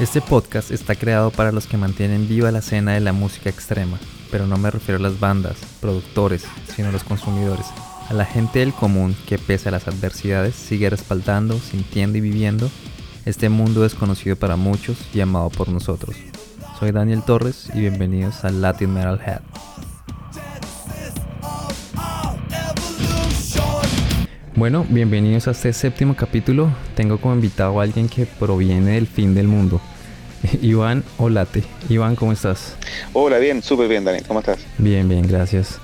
Este podcast está creado para los que mantienen viva la escena de la música extrema, pero no me refiero a las bandas, productores, sino a los consumidores, a la gente del común que pese a las adversidades sigue respaldando, sintiendo y viviendo este mundo desconocido para muchos y amado por nosotros. Soy Daniel Torres y bienvenidos a Latin Metal Head. Bueno, bienvenidos a este séptimo capítulo. Tengo como invitado a alguien que proviene del fin del mundo. Iván Olate. Iván, ¿cómo estás? Hola, bien, súper bien, Daniel. ¿Cómo estás? Bien, bien, gracias.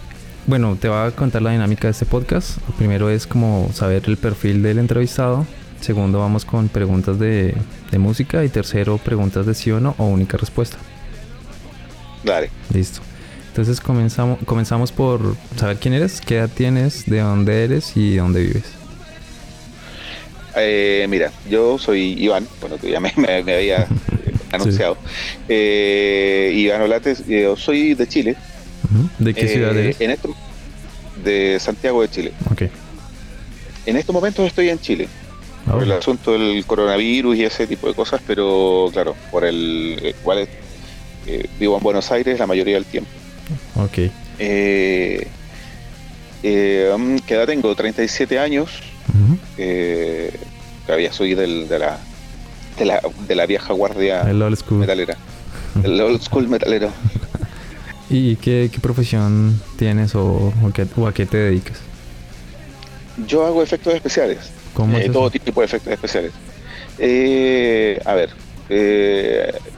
Bueno, te voy a contar la dinámica de este podcast. primero es como saber el perfil del entrevistado. Segundo, vamos con preguntas de, de música. Y tercero, preguntas de sí o no o única respuesta. Dale. Listo. Entonces comenzamos, comenzamos por saber quién eres, qué edad tienes, de dónde eres y dónde vives. Eh, mira, yo soy Iván, bueno, tú ya me, había anunciado. Eh, Iván Olates, yo soy de Chile. ¿De qué ciudad eh, eres? En esto, de Santiago de Chile. Ok. En estos momentos estoy en Chile. Ah, por el asunto del coronavirus y ese tipo de cosas, pero claro, por el cual vivo en Buenos Aires la mayoría del tiempo. Ok. Eh, eh, um, ¿Qué edad tengo? 37 años. Eh, todavía soy del, de, la, de, la, de la vieja guardia metalera. El old school metalero. ¿Y qué, profesión tienes o, a qué te dedicas? Yo hago efectos especiales. ¿Cómo eh, todo tipo de efectos especiales. Eh, a ver,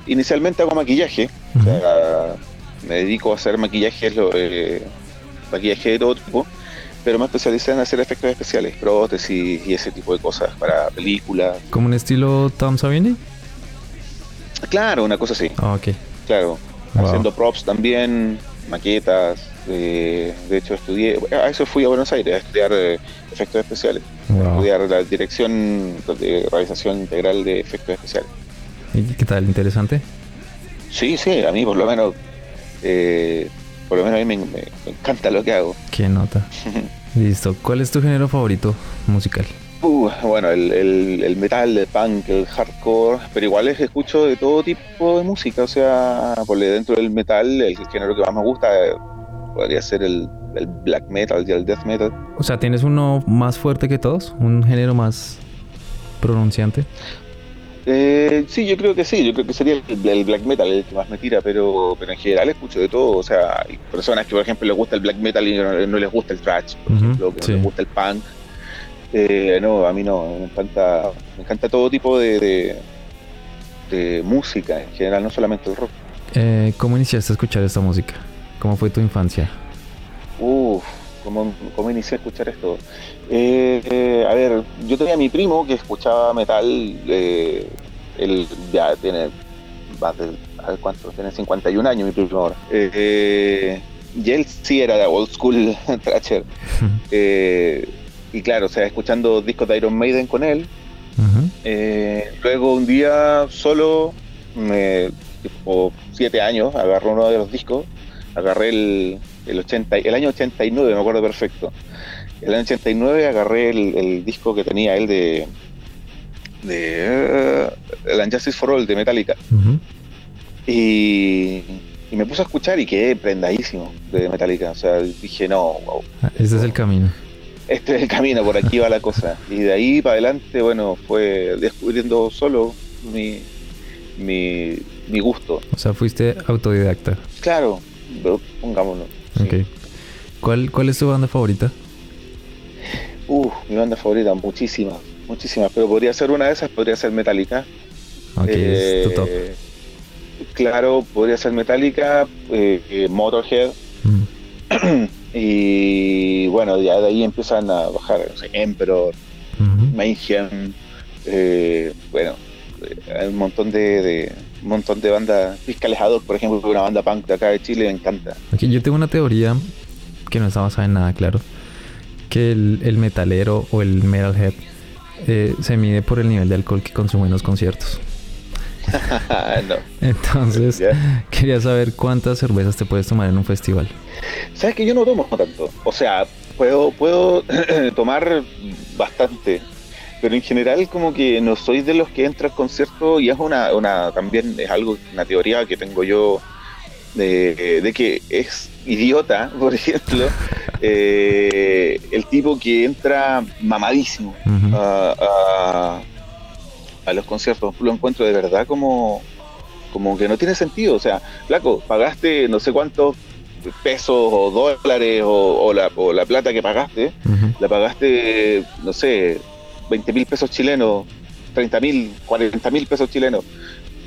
inicialmente hago maquillaje me dedico a hacer maquillaje, eh, maquillaje de todo tipo, pero me especialicé en hacer efectos especiales, prótesis y ese tipo de cosas para películas. ¿Como un estilo Tom Savini? Claro, una cosa así. Ah, ok. Claro, haciendo props también, maquetas. Eh, de hecho, estudié, a eso fui a Buenos Aires a estudiar eh, efectos especiales, a estudiar la dirección de realización integral de efectos especiales. ¿Y qué tal? ¿Interesante? Sí, sí, a mí por lo menos eh, por lo menos a mí me, encanta lo que hago. Qué nota. Listo. ¿Cuál es tu género favorito musical? Uh, bueno, el, metal, el punk, el hardcore, pero igual es escucho de todo tipo de música, o sea, por dentro del metal, el género que más me gusta eh, podría ser el, el, black metal y el death metal. O sea, ¿tienes uno más fuerte que todos? ¿Un género más pronunciante? Eh, sí, yo creo que sí, yo creo que sería el, black metal el que más me tira, pero, pero en general escucho de todo, o sea, hay personas que por ejemplo les gusta el black metal y no, les gusta el thrash, por ejemplo, que no les gusta el punk. Eh, no, a mí no, me encanta, me encanta todo tipo de, de, música en general, no solamente el rock. Eh, ¿Cómo iniciaste a escuchar esta música? ¿Cómo fue tu infancia? Uf, ¿cómo, cómo inicié a escuchar esto? Eh, a ver, yo tenía a mi primo que escuchaba metal, eh, él ya tiene más de, a ver cuánto, tiene 51 años mi primo ahora. Eh, y él sí era de old school Thrasher. Eh, y claro, o sea, escuchando discos de Iron Maiden con él. luego un día solo, tipo 7 años, agarró uno de los discos, agarré el, el, 80, el año 89, me acuerdo perfecto el año 89 agarré el, disco que tenía él de, de uh, el Unjustice for All de Metallica. y, me puse a escuchar y quedé prendadísimo de Metallica. O sea, dije, no, wow. Ese es el camino. Este es el camino, por aquí va la cosa. Y de ahí para adelante, bueno, fue descubriendo solo mi, mi, gusto. O sea, fuiste autodidacta. Claro, pongámoslo. ¿Cuál, ¿Cuál es tu banda favorita? Uh, mi banda favorita, muchísimas, muchísimas, pero podría ser una de esas, podría ser Metallica. Ok, es tu top. Eh, claro, podría ser Metallica, eh, eh, Motorhead. Mm. y bueno, ya de ahí empiezan a bajar Emperor, Mayhem, bueno, hay un montón de, un montón de bandas, Fiscalejador, por ejemplo, una banda punk de acá de Chile, me encanta. Aquí yo tengo una teoría que no está basada en nada, claro que el, metalero o el metalhead eh, se mide por el nivel de alcohol que consume en los conciertos. Entonces, quería saber cuántas cervezas te puedes tomar en un festival. Sabes que yo no tomo tanto. O sea, puedo, puedo tomar bastante. Pero en general como que no soy de los que entra al concierto y es una, una también es algo, una teoría que tengo yo de, de que es idiota, por ejemplo, eh, el tipo que entra mamadísimo a, a- a los conciertos, lo encuentro de verdad como, como que no tiene sentido. O sea, flaco, pagaste no sé cuántos pesos o dólares o, o la, o la plata que pagaste, la pagaste, no sé, 20 mil pesos chilenos, 30 mil, 40 mil pesos chilenos.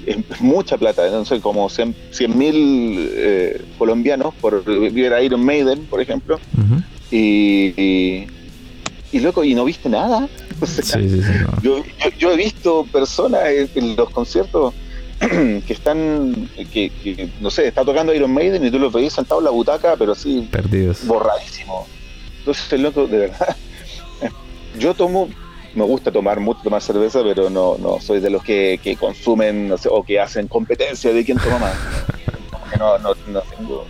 Es mucha plata, no sé, como 100 mil eh, colombianos por ver a Iron Maiden, por ejemplo, y, y, y, loco, y no viste nada. O sea, Sí, sí, sí. no. yo, yo, yo he visto personas en, en los conciertos que están, que, que, no sé, está tocando Iron Maiden y tú los veis sentados en la butaca, pero así Perdidos. borradísimo. Entonces, loco, de verdad, yo tomo, me gusta tomar mucho tomar cerveza, pero no, no soy de los que, que consumen no sé, o que hacen competencia de quién toma más. No, no, no tengo,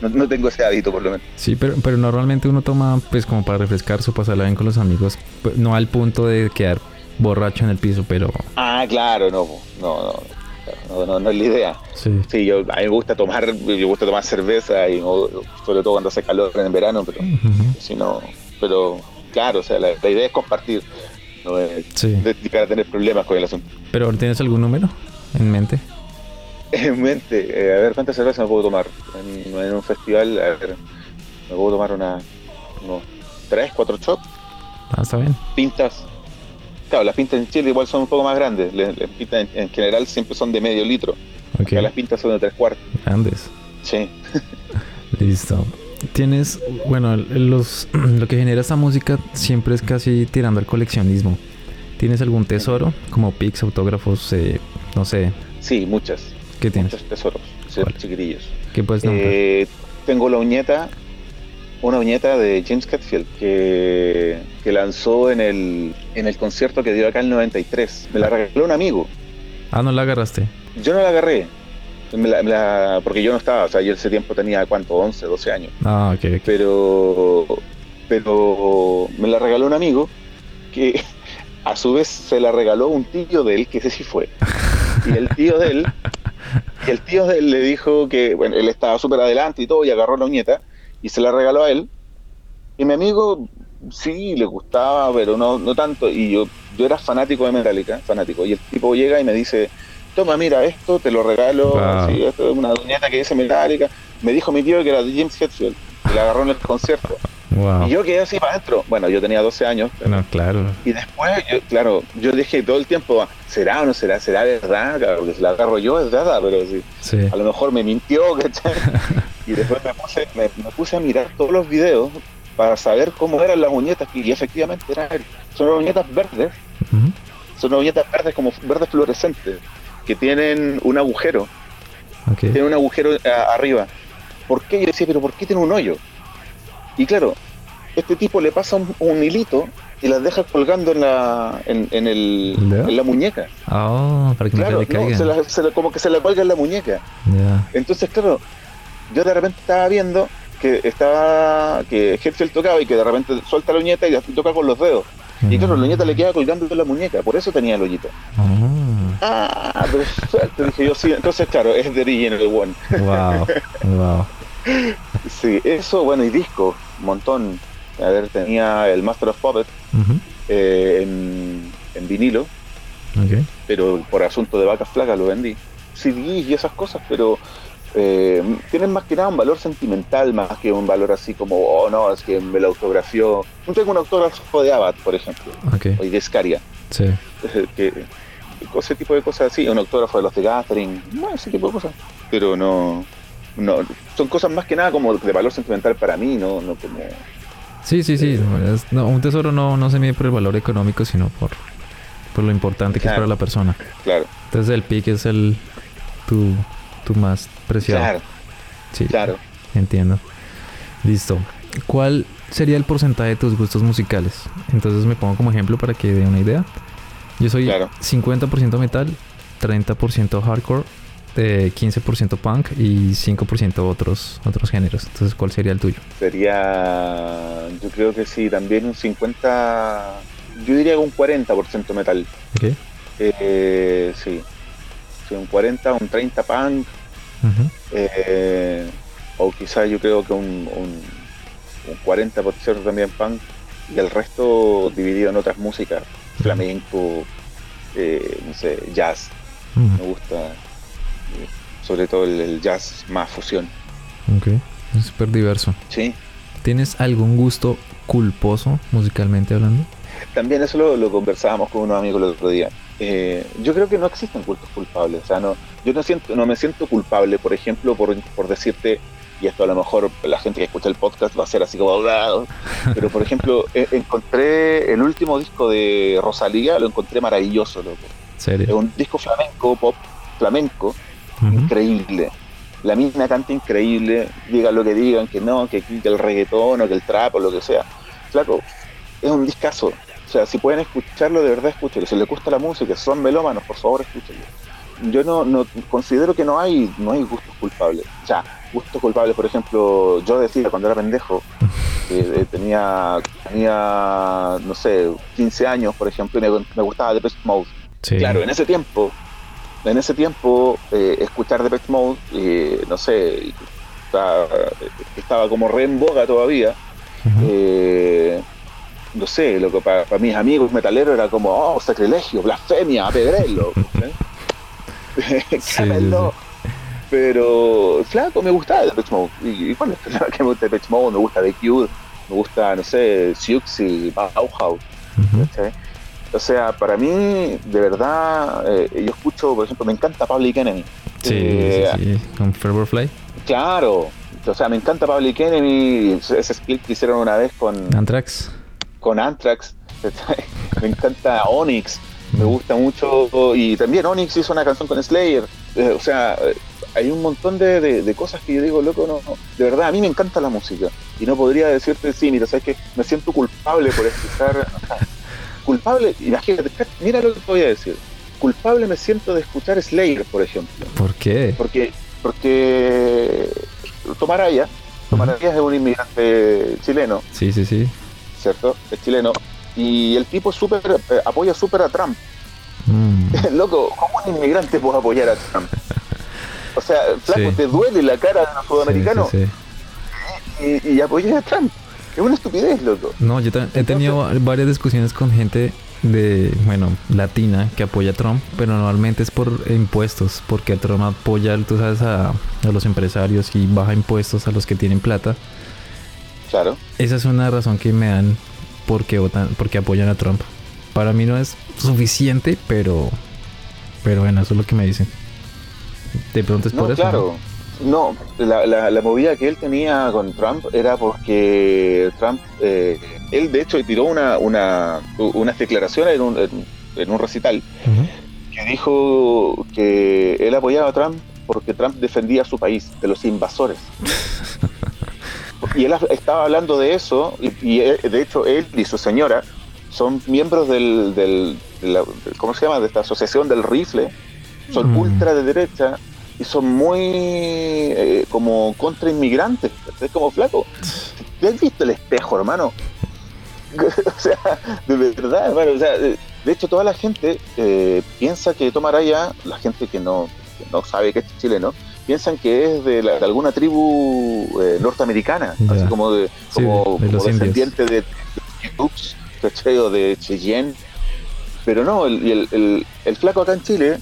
no, no tengo ese hábito, por lo menos. Sí, pero, pero normalmente uno toma pues como para refrescarse o pasarla bien con los amigos, pues, no al punto de quedar borracho en el piso, pero Ah, claro, no, no, no, no, no, no es la idea. sí. Sí, yo, a mí me gusta tomar, me gusta tomar cerveza y sobre todo cuando hace calor en el verano, pero si no, pero claro, o sea, la, la idea es compartir, no es Sí. de, para tener problemas con el asunto. Pero ¿tienes algún número en mente? En mente, eh, a ver, ¿cuántas cervezas me puedo tomar? En, en un festival, a ver, me puedo tomar una, unos tres, cuatro shots, Ah, está bien. pintas. Claro, las pintas en Chile igual son un poco más grandes, las, pintas en, en general siempre son de medio litro, Ok. acá las pintas son de tres cuartos. Grandes. Sí. Listo. Tienes, bueno, los, lo que genera esta música siempre es casi tirando al coleccionismo. ¿Tienes algún tesoro? Como pics, autógrafos, eh, no sé, Sí, muchas, ¿qué tienes? muchos tesoros, ¿Cuál? chiquirillos. ¿Qué puedes nombrar? Eh, tengo la uñeta, una uñeta de James Hetfield que, que lanzó en el, en el concierto que dio acá en el 93. Me la regaló un amigo. ah, no la agarraste. Yo no la agarré, me la- me la- porque yo no estaba, o sea, yo ese tiempo tenía, ¿cuánto? 11, 12 años. Ah, ok, ok. Pero, pero me la regaló un amigo que a su vez se la regaló un tío de él, que ese sí fue. Y el tío de él, y el tío de él le dijo que, bueno, él estaba súper adelante y todo, y agarró la uñeta y se la regaló a él. Y mi amigo sí le gustaba, pero no, no tanto. Y yo, yo era fanático de Metallica, fanático. Y el tipo llega y me dice, toma, mira, esto te lo regalo, Wow. sí, esto es una uñeta que dice Metallica. Me dijo mi tío que era de James Hetfield, y la agarró en el concierto. Wow. Y yo quedé así para adentro. Bueno, yo tenía 12 años. No, claro. Y después, yo, claro, yo dije todo el tiempo, ¿será o no será? ¿Será verdad? Claro, porque si la agarro yo es verdad, pero sí, Sí. a lo mejor me mintió, ¿cachai? Y después me puse, me, me puse a mirar todos los videos para saber cómo eran las uñetas, y efectivamente eran, son uñetas verdes, Ujú. son unas uñetas verdes como verdes fluorescentes, que tienen un agujero, Ok. tienen un agujero a- arriba. ¿Por qué? Yo decía, pero ¿por qué tiene un hoyo? Y claro, este tipo le pasa un, un hilito y las deja colgando en la, en, en el, en la muñeca. Ah, para que Claro, no se le no, caigan. se la- se la- como que se la cuelga en la muñeca. Entonces, claro, yo de repente estaba viendo que estaba que Hetfield tocaba y que de repente suelta la uñeta y la toca con los dedos. Y claro, la uñeta le queda colgando en la muñeca, por eso tenía el hoyito. Ah, Ah, perfecto, dije yo, sí. Entonces, claro, es de Original One. wow. Wow. Sí, eso, bueno, y disco, montón. A ver, tenía el Master of Puppets eh, en, en vinilo, pero por asunto de vacas flacas lo vendí. CDs y esas cosas, pero eh, tienen más que nada un valor sentimental más que un valor así como, oh no, es que me lo autografió. No tengo un autógrafo de Abad, por ejemplo, Ok. o de Scaria, Sí. que, ese tipo de cosas así, un autógrafo de los de Gathering, no, ese tipo de cosas, pero no, no, son cosas más que nada como de valor sentimental para mí, no, no como... Sí, sí, sí. no, es- no, un tesoro no, no se mide por el valor económico, sino por, por lo importante que es para la persona. Claro, Entonces el pick es el tu, tu más preciado. claro, Sí, claro. entiendo. Listo. ¿Cuál sería el porcentaje de tus gustos musicales? Entonces me pongo como ejemplo para que dé una idea. Yo soy Claro. 50% metal, 30% hardcore, eh, 15% punk y 5% otros otros géneros. Entonces, ¿cuál sería el tuyo? Sería, yo creo que sí, también un 50, yo diría un 40% metal. Ok. Eh, sí. Sí, un 40, un 30 punk, eh, o quizás yo creo que un, un, un 40% también punk, y el resto dividido en otras músicas, flamenco, eh, no sé, jazz, me gusta, sobre todo el, el jazz más fusión. Ok. Es súper diverso. Sí, ¿Tienes algún gusto culposo musicalmente hablando? también eso lo, lo conversábamos con unos amigos el otro día. Eh, yo creo que no existen cultos culpables. O sea, no, yo no siento, no me siento culpable, por ejemplo, por, por decirte, y esto a lo mejor la gente que escucha el podcast va a ser así como "Ah", pero por ejemplo, e- encontré el último disco de Rosalía, lo encontré maravilloso, loco. Es ¿Serio? un disco flamenco, pop flamenco, increíble. La mina canta increíble, digan lo que digan, que no, que, que el reggaetón o que el trap o lo que sea. Flaco, es un discazo. O sea, si pueden escucharlo, de verdad escúchenlo. Si les gusta la música, si son melómanos, por favor escúchenlo. Yo no, no considero que no hay, no hay gustos culpables. O sea, gustos culpables, por ejemplo, yo decía cuando era pendejo, que eh, tenía, tenía, no sé, 15 años, por ejemplo, y me, me gustaba Depeche Mode. Sí. Claro, en ese tiempo, en ese tiempo, eh, escuchar Depeche Mode, eh, no sé, estaba, estaba como re en boga todavía. Eh, no sé, lo que para, mis amigos metaleros era como, oh, sacrilegio, blasfemia, apedrelo. sí, Cámenlo. Pero, flaco, me gustaba Depeche Mode. Y, y bueno, es que me gusta Depeche Mode, me gusta The Cure, me gusta, no sé, Siouxsie, Bauhaus. ¿cachai? O sea, para mí, de verdad, eh, yo escucho, por ejemplo, me encanta Public Enemy. Sí, Eh, sí, sí. Con Fervor Fly. Claro, o sea, me encanta Public Enemy, ese split que hicieron una vez con, Anthrax. Con Anthrax, me encanta Onyx, me gusta mucho, y también Onyx hizo una canción con Slayer, eh, o sea, eh, hay un montón de, de- de cosas que yo digo, loco, no, no, de verdad, a mí me encanta la música, y no podría decirte, sí, mira, sabes que me siento culpable por escuchar, culpable, imagínate, mira lo que te voy a decir, culpable me siento de escuchar Slayer, por ejemplo, ¿Por qué? porque, porque Tomaraya, Tomaraya es un inmigrante chileno, Sí, sí, sí. ¿Cierto? Es chileno. Y el tipo súper eh, apoya súper a Trump. Mm. Loco, ¿cómo un inmigrante puede apoyar a Trump? O sea, flaco, Sí. te duele la cara de los sudamericanos Sí, sí, sí. y, y apoyas a Trump. Es una estupidez, loco. No, yo he tenido va- varias discusiones con gente de, bueno, latina que apoya a Trump, pero normalmente es por impuestos, porque Trump apoya, tú sabes, a, a los empresarios y baja impuestos a los que tienen plata. Claro. Esa es una razón que me dan porque votan, porque apoyan a Trump. Para mí no es suficiente, pero, pero bueno, eso es lo que me dicen. De pronto es No, por eso. claro. No, la, la, la movida que él tenía con Trump era porque Trump, eh, él de hecho tiró una, una, unas declaraciones en un, en- en un recital ¿no? Que dijo que él apoyaba a Trump porque Trump defendía a su país de los invasores. Y él estaba hablando de eso, y, y él- de hecho él y su señora son miembros del, del, de la- ¿cómo se llama? De esta asociación del rifle, son Mm. ultra de derecha y son muy eh, como contra inmigrantes, es como flaco. ¿Te has visto el espejo, hermano? o sea, de verdad, hermano, o sea, de de hecho toda la gente eh, piensa que Tomaraya, la gente que no, que no sabe que es chileno, piensan que es de, la- de alguna tribu eh, norteamericana, así como de, Sí, como, de como descendiente de, de o de Cheyenne. Pero no, el, el, el- el flaco acá en Chile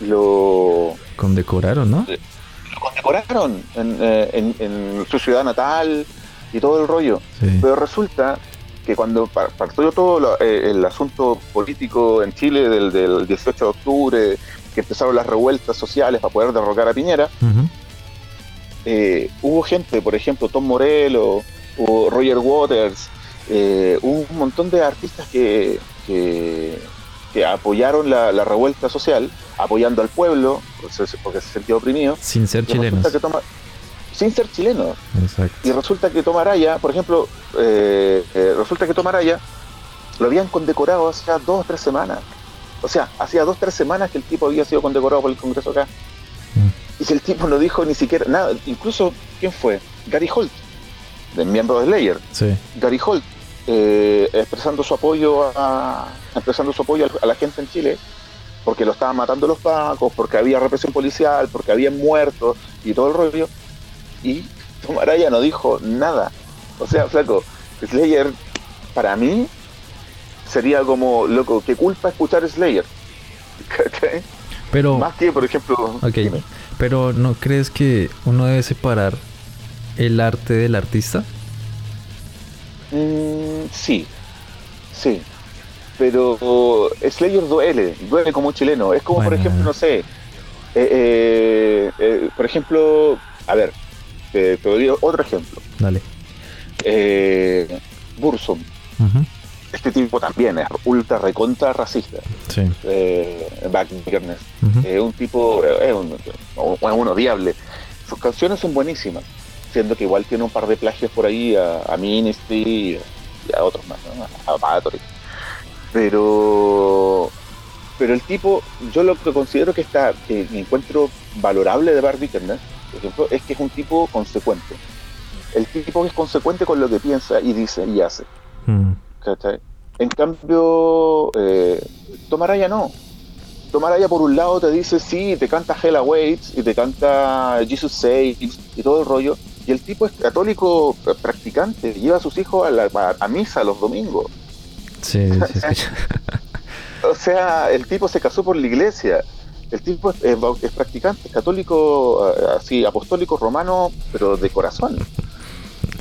lo, Condecoraron, ¿no? lo condecoraron en, eh, en- en su ciudad natal y todo el rollo. Sí. Pero resulta que cuando par- partió todo lo- eh, el asunto político en Chile del, del 18 de octubre, que empezaron las revueltas sociales para poder derrocar a Piñera, eh, hubo gente, por ejemplo, Tom Morello, hubo Roger Waters, eh, un montón de artistas que, que, que apoyaron la, la revuelta social, apoyando al pueblo, porque se- sentía oprimido. Sin ser chilenos. que toma- sin ser chilenos. Exacto. Y resulta que Tomaraya, por ejemplo, eh, eh, resulta que Tomaraya lo habían condecorado hacía dos o tres semanas. O sea, hacía dos tres semanas que el tipo había sido condecorado por el Congreso acá. Mm. Y si el tipo no dijo ni siquiera nada, incluso, ¿quién fue? Gary Holt, del miembro de Slayer. Sí. Gary Holt eh, expresando su apoyo a, expresando su apoyo a la gente en Chile, porque lo estaban matando los pacos, porque había represión policial, porque habían muertos y todo el rollo. Y Tomaraya no dijo nada. O sea, flaco, Slayer, para mí, sería como, loco, ¿qué culpa escuchar Slayer? Pero, Más que, por ejemplo... pero ¿no crees que uno debe separar el arte del artista? Mm, sí, sí. Pero Slayer duele, duele como un chileno. Es como, por ejemplo, no sé, eh, eh, eh, por ejemplo, a ver, te, doy otro ejemplo. Dale. Bursum. Este tipo también es ultra recontra racista. Sí. Back Es un tipo, es, un, un odiable. Sus canciones son buenísimas siendo que igual tiene un par de plagios por ahí a, a Ministry y a otros más, a Battery. Pero pero el tipo, yo lo que considero que está, que encuentro valorable de Barbie Turner, por ejemplo, es que es un tipo consecuente. El tipo es consecuente con lo que piensa y dice y hace. Mm. En cambio, eh, Tomaraya no. Tomaraya por un lado te dice sí, te canta Hell Awaits y te canta Jesus Saves y todo el rollo, y el tipo es católico practicante, lleva a sus hijos a, misa los domingos. Sí, sí, o sea, el tipo se casó por la iglesia. El tipo es, practicante, es católico, eh, así, apostólico romano, pero de corazón.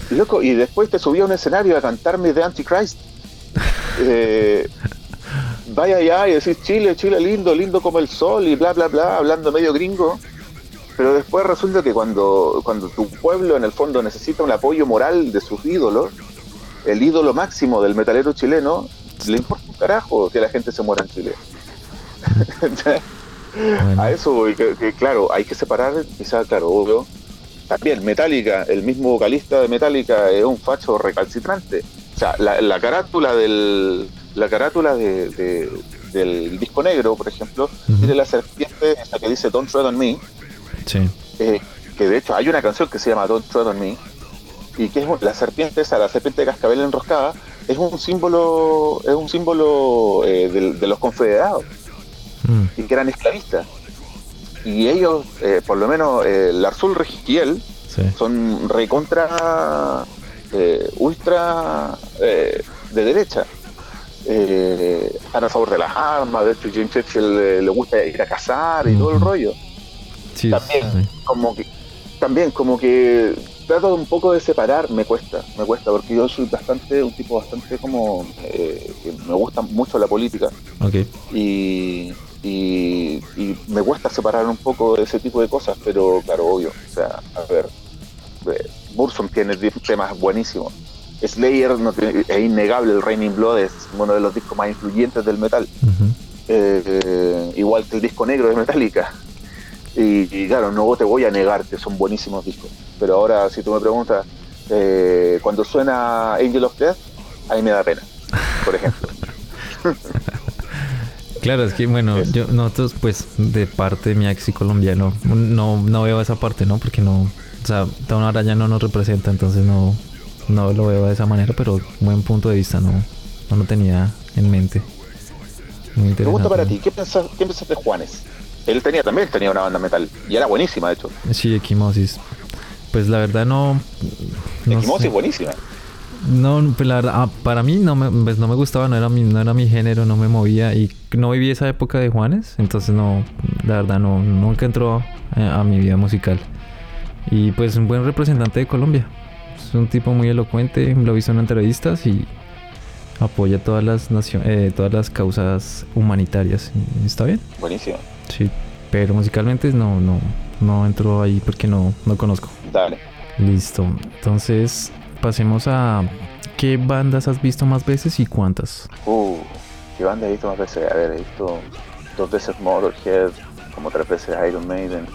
Loco, y después te subía a un escenario a cantarme de Antichrist. Eh, vaya allá y decir Chile, Chile lindo, lindo como el sol y bla, bla, bla, hablando medio gringo pero después resulta que cuando, cuando tu pueblo en el fondo necesita un apoyo moral de sus ídolos, el ídolo máximo del metalero chileno, le importa un carajo que la gente se muera en Chile. A eso voy, que, claro, hay que separar, quizás, claro, obvio. También Metallica, el mismo vocalista de Metallica es un facho recalcitrante. Sea, la, carátula del la carátula de, del disco negro, por ejemplo, tiene la serpiente esa que dice Don't Tread on Me, eh, que de hecho hay una canción que se llama Don't Tread on Me, y que es la serpiente esa, la serpiente de cascabel enroscada, es un símbolo, es un símbolo eh, de, los confederados, mm. y que eran esclavistas. Y ellos, eh, por lo menos Larzul Registiel, son recontra, ultra de derecha. están a favor de las armas, de hecho Jim Churchill le gusta ir a cazar y todo el rollo también, como que, también como que trato un poco de separar, me cuesta, me cuesta, porque yo soy bastante, un tipo bastante como, eh, me gusta mucho la política. Y, y, me cuesta separar un poco de ese tipo de cosas, pero claro, obvio, o sea, a ver, eh, Burson tiene temas buenísimos. Slayer no es innegable, el Raining Blood es uno de los discos más influyentes del metal. Eh, igual que el disco negro de Metallica. Y, claro, no te voy a negar que son buenísimos discos. Pero ahora, si tú me preguntas, eh, cuando suena Angel of Death, a mí me da pena, por ejemplo. Claro, es que bueno, yo nosotros pues de parte de mi y colombiano no, no veo esa parte, ¿no? Porque no, o sea, Town Araña no nos representa, entonces no, no lo veo de esa manera, pero buen punto de vista, no, no lo tenía en mente. Muy Pregunta para ti, ¿qué piensas, qué piensas de Juanes? Él tenía también tenía una banda metal y era buenísima, de hecho. Sí, Equimosis. Pues la verdad no. no Equimosis buenísima. No, pues la verdad, ah, para mí no me, pues no me gustaba, no era, mi, no era mi género, no me movía y no viví esa época de Juanes, entonces no, la verdad no, nunca entró eh, a, mi vida musical. Y pues un buen representante de Colombia. Es un tipo muy elocuente, lo he visto en entrevistas y apoya todas las eh, todas las causas humanitarias. ¿Está bien? Buenísimo. Sí, pero musicalmente no, no, no entro ahí porque no, no conozco. Dale. Listo. Entonces, pasemos a ¿qué bandas has visto más veces y cuántas? Uh, ¿qué bandas he visto más veces? A ver, he visto dos veces Motorhead, como tres veces Iron Maiden,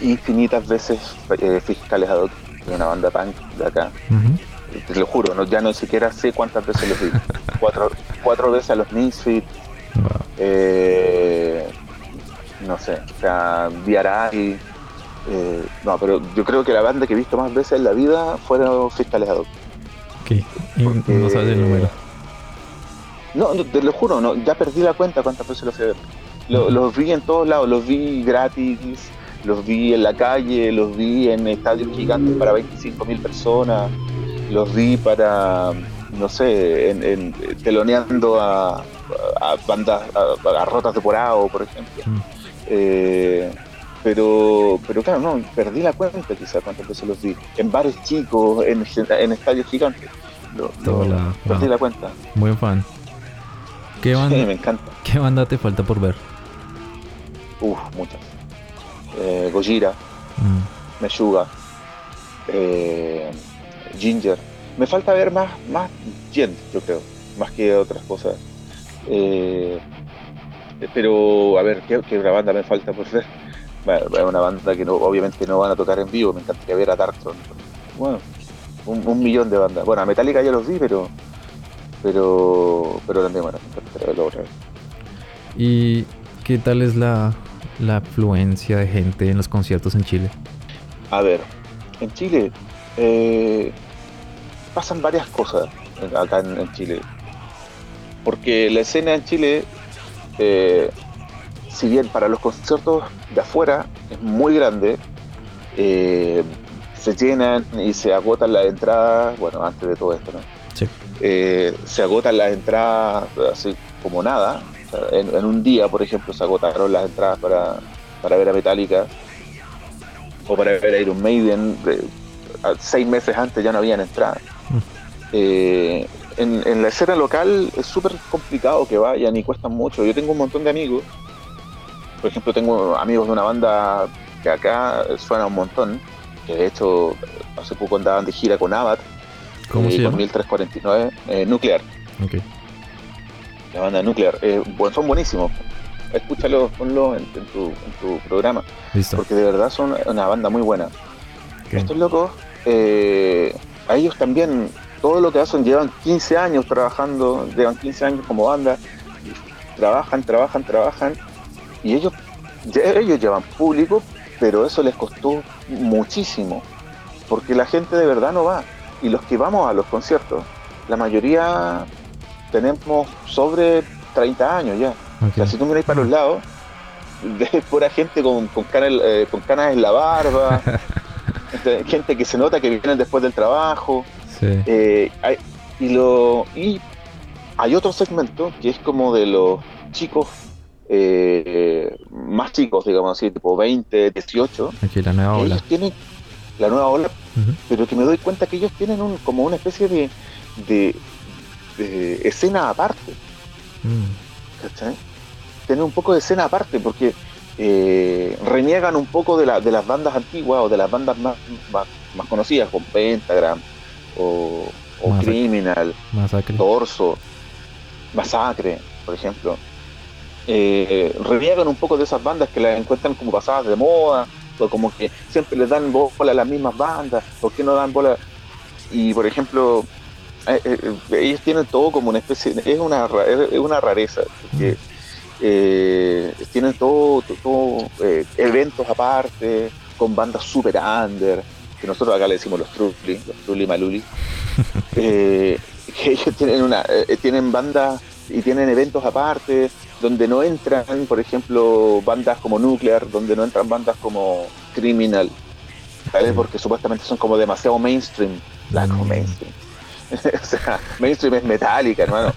infinitas veces eh, Fiscales Ad de una banda punk de acá. Te lo juro, no, ya no siquiera sé cuántas veces los vi. cuatro, cuatro veces a los Misfits. Eh, no sé, o sea, Viaray. Eh, no, pero yo creo que la banda que he visto más veces en la vida fueron Fiscales Ad y no sabes el número. No, te lo juro, no, ya perdí la cuenta cuántas veces lo fui a ver. los vi en todos lados, los vi gratis, los vi en la calle, los vi en estadios gigantes para 25 mil personas, los vi para, no sé, en, teloneando a, a bandas, a, rotas de porado, por ejemplo. Mm. Eh, pero, pero claro, no, perdí la cuenta quizás cuántas veces los vi. En bares chicos, en, en estadios gigantes. perdí la cuenta. Muy fan. ¿Qué banda, me encanta. ¿Qué banda te falta por ver? Uf, muchas. Eh, Gojira, mm. Meshuga, eh, Ginger. Me falta ver más, más Gent, yo creo, más que otras cosas. Eh, pero, a ver, ¿qué, ¿qué, otra banda me falta por ver? Bueno, una banda que no, obviamente no van a tocar en vivo, me encantaría ver a Darkthrone. Bueno, un, millón de bandas. Bueno, a Metallica ya los vi, pero pero pero también bueno, verlo otra vez. ¿Y qué tal es la, la afluencia de gente en los conciertos en Chile? A ver, en Chile eh, pasan varias cosas acá en, Chile. Porque la escena en Chile, eh, si bien para los conciertos de afuera es muy grande, eh, se llenan y se agotan las entradas, bueno, antes de todo esto, ¿no? Sí. se agotan las entradas así como nada, en, un día, por ejemplo, se agotaron las entradas para, para ver a Metallica o para ver a Iron Maiden. seis meses antes ya no habían entradas. Mm. Eh, en, la escena local es súper complicado que vayan y cuestan mucho. Yo tengo un montón de amigos. Por ejemplo, tengo amigos de una banda que acá suena un montón. Que de hecho, hace poco andaban de gira con Abat. ¿Cómo eh, se llama? 1349. Eh, Nuclear. Okay la banda Nuclear. Eh, son buenísimos. Escúchalo, ponlo en, tu, programa. Porque de verdad son una banda muy buena. Estos locos, eh, a ellos también, todo lo que hacen, llevan 15 años trabajando, llevan 15 años como banda, trabajan, trabajan, trabajan, y ellos, ellos llevan público, pero eso les costó muchísimo, porque la gente de verdad no va. Y los que vamos a los conciertos, la mayoría tenemos sobre 30 años ya. si tú miras para los lados, ves pura gente con, con, canas, eh, con canas en la barba, gente que se nota que vienen después del trabajo. Eh, hay, y, lo, y hay otro segmento que es como de los chicos eh, más chicos, digamos así, tipo 20, 18. Aquí la nueva ola. Ellos tienen la nueva ola, pero que me doy cuenta que ellos tienen un, como una especie de, de, escena aparte. Mm. ¿Cachai? Tener un poco de escena aparte, porque eh, reniegan un poco de, la, de las bandas antiguas o de las bandas más, más, conocidas, como Pentagram o, Criminal, Torso, Masacre, por ejemplo. Eh, reniegan un poco de esas bandas que las encuentran como pasadas de moda, o como que siempre les dan bola a las mismas bandas, ¿por qué no dan bola? Y por ejemplo, eh, eh, ellos tienen todo como una especie, es una, es una rareza, porque eh, tienen todo, todo eventos aparte, con bandas super under, que nosotros acá le decimos los Trulli, los Trulli Maluli, que ellos tienen, una, tienen bandas y tienen eventos aparte, donde no entran, por ejemplo, bandas como Nuclear, donde no entran bandas como Criminal, Porque supuestamente son como demasiado mainstream, blanco mm. mainstream. o sea, mainstream es metálica, hermano.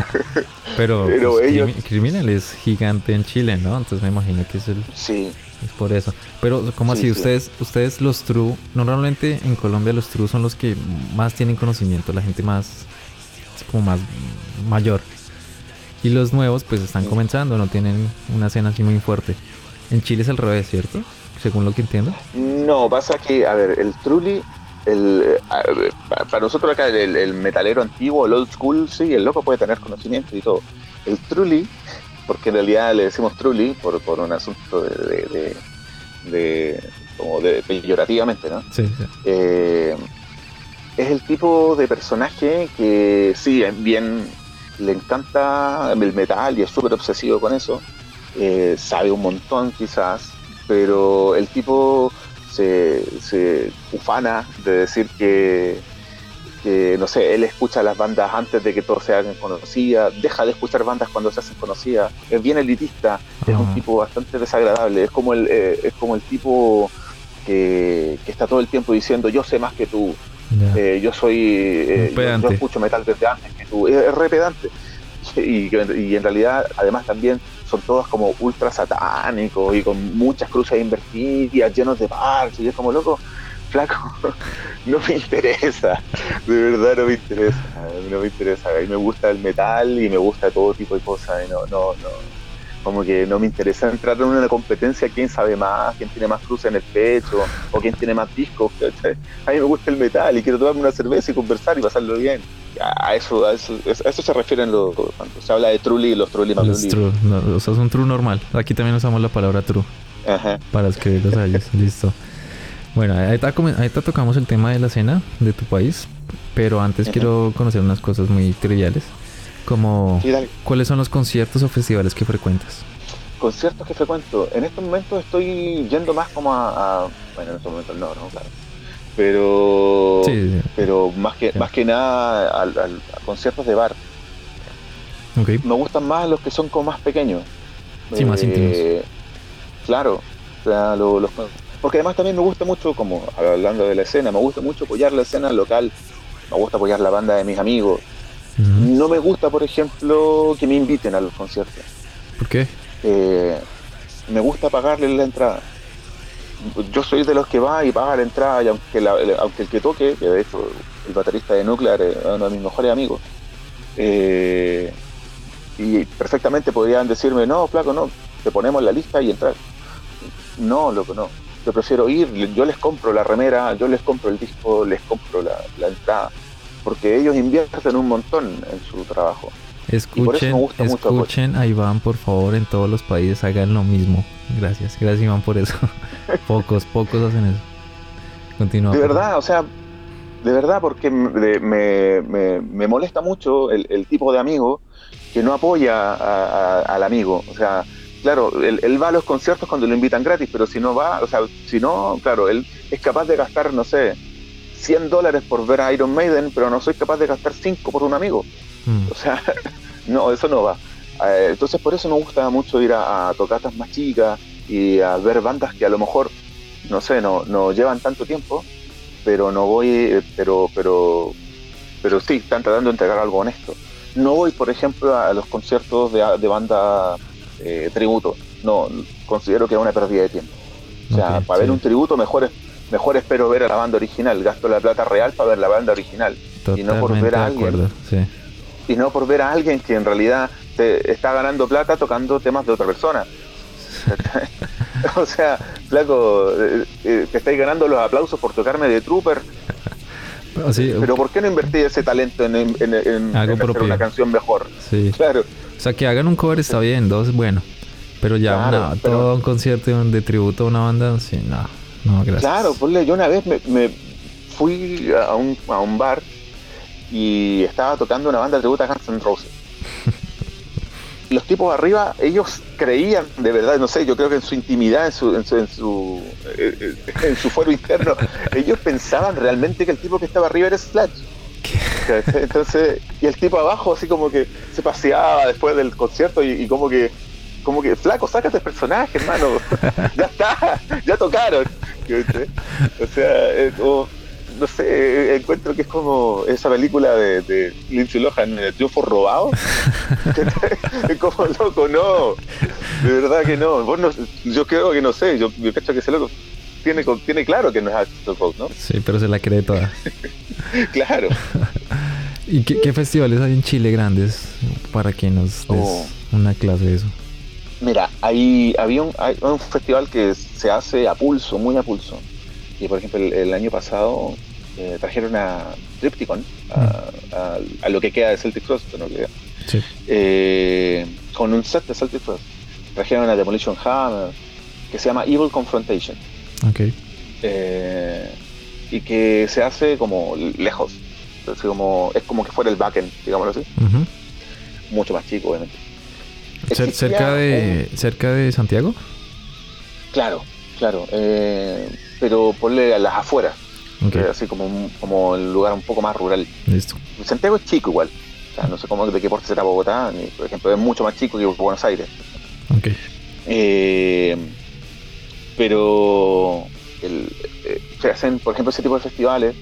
Pero, Pero ellos... Criminal es gigante en Chile, ¿no? Entonces me imagino que es el... Sí. Es por eso. Pero, ¿cómo así? Ustedes, ustedes los true, normalmente en Colombia los true son los que más tienen conocimiento, la gente más, como más mayor. Y los nuevos, pues están comenzando, no tienen una escena así muy fuerte. En Chile es al revés, ¿cierto? Según lo que entiendo. No, pasa que, a ver, el Truly el, para nosotros acá el, metalero antiguo, el old school, sí, el loco puede tener conocimiento y todo. El truly, porque en realidad le decimos truly por, por un asunto de, de, como de peyorativamente, ¿no? Sí, eh, es el tipo de personaje que sí, bien le encanta el metal y es súper obsesivo con eso. Eh, sabe un montón quizás, pero el tipo se, ufana de decir que, no sé, él escucha las bandas antes de que todos se hagan conocidas, deja de escuchar bandas cuando se hacen conocidas, es bien elitista, es un tipo bastante desagradable, es como el, eh, es como el tipo que, está todo el tiempo diciendo yo sé más que tú, eh, yo soy, eh, yo, escucho metal desde antes que tú, es, re pedante. Y, y, en realidad además también son todos como ultra satánicos y con muchas cruces invertidas, llenos de parches, y es como loco, flaco, no me interesa, de verdad no me interesa, no me interesa, a mí me gusta el metal y me gusta todo tipo de cosas, y no, no, no, como que no me interesa entrar en una competencia quién sabe más, quién tiene más cruces en el pecho, o quién tiene más discos, a mí me gusta el metal y quiero tomarme una cerveza y conversar y pasarlo bien. A eso, a eso, a eso se refieren los, cuando se habla de truly y los truly más los true, no, o sea, es un true normal. Aquí también usamos la palabra true. Ajá. Para escribirlos a ellos. Listo. Bueno, ahorita, ahorita tocamos el tema de la escena de tu país, pero antes quiero conocer unas cosas muy triviales, como cuáles son los conciertos o festivales que frecuentas. Conciertos que frecuento. En estos momentos estoy yendo más como a, bueno, en estos momentos no, no, claro. Pero, pero más que más que nada a, conciertos de bar. Okay. Me gustan más los que son como más pequeños. Sí, más íntimos. Eh, claro, o sea, los porque además también me gusta mucho, como hablando de la escena, me gusta mucho apoyar la escena local, me gusta apoyar la banda de mis amigos. No me gusta, por ejemplo, que me inviten a los conciertos. ¿Por qué? Eh, me gusta pagarle la entrada. Yo soy de los que va y paga la entrada, y aunque, aunque el que toque, que de hecho el baterista de Nuclear es uno de mis mejores amigos, eh, y perfectamente podrían decirme, no, flaco, no, te ponemos la lista y entrar. No, loco, no yo prefiero ir, yo les compro la remera, yo les compro el disco, les compro la, entrada, porque ellos invierten un montón en su trabajo. Escuchen, escuchen a Iván, por favor, en todos los países hagan lo mismo. Gracias, gracias Iván por eso. pocos, pocos hacen eso. Continúa. De verdad, o sea, de verdad, porque me, me, molesta mucho el, tipo de amigo que no apoya al amigo. O sea, claro, él, va a los conciertos cuando lo invitan gratis, pero si no va, o sea, si no, claro, él es capaz de gastar, no sé, 100 dólares por ver a Iron Maiden, pero no soy capaz de gastar 5 por un amigo. Mm. O sea, no, eso no va. Eh, entonces por eso me gusta mucho ir a, tocatas más chicas y a ver bandas que a lo mejor, no sé, no, no llevan tanto tiempo, pero no voy, pero, pero, pero sí, están tratando de entregar algo honesto. No voy, por ejemplo, a los conciertos de, de bandas eh, tributo. No, considero que es una pérdida de tiempo. O sea, para ver un tributo mejor, mejor espero ver a la banda original, gasto la plata real para ver la banda original. y no por ver a alguien. Y no por ver a alguien que en realidad te está ganando plata tocando temas de otra persona. o sea, flaco, eh, eh, te estáis ganando los aplausos por tocarme de Trooper. Pero ¿por qué no invertí ese talento en, en, hacer una canción mejor? Sí. Claro. O sea, que hagan un cover está bien, dos, bueno. Pero ya todo un concierto de tributo a una banda, sí, no, no, gracias. Claro, ponle, yo una vez me, fui a un, a un, bar y estaba tocando una banda de tributo a Guns N' Roses. Los tipos arriba, ellos creían, de verdad, no sé, yo creo que en su intimidad, en su, en su, en su, eh, eh, fuero interno, ellos pensaban realmente que el tipo que estaba arriba era Slash. Entonces, y el tipo abajo así como que se paseaba después del concierto y, como que como que, flaco, sácate el personaje, hermano. ya está, ya tocaron. O sea, no sé, encuentro que es como esa película de, de Lindsay Lohan, El triunfo robado. es como loco, no. De verdad que no. Vos no. Yo creo que no sé, yo me cacho que ese loco tiene, tiene claro que no es Axel ¿no? Sí, pero se la cree toda. claro. ¿Y qué, festivales hay en Chile grandes para que nos des oh. una clase de eso? Mira, hay, había un, hay un festival que se hace a pulso, muy a pulso. Y por ejemplo, el, año pasado eh, trajeron a Tripticon, mm. a, lo que queda de Celtic Frost, no sí. eh, con un set de Celtic Frost. Trajeron a Demolition Hammer, que se llama Evil Confrontation. Okay. Eh, y que se hace como lejos. como, es como que fuera el backend, digámoslo así. Mucho más chico, obviamente. ¿Cerca de, ¿Cerca de Santiago? Claro, claro. Eh, pero ponle a las afueras. que es así como, un, como el lugar un poco más rural. Listo. Santiago es chico igual. O sea, no sé cómo de qué porte será Bogotá, ni, por ejemplo, es mucho más chico que Buenos Aires. Ok. Eh, pero el, eh, se hacen, por ejemplo, ese tipo de festivales.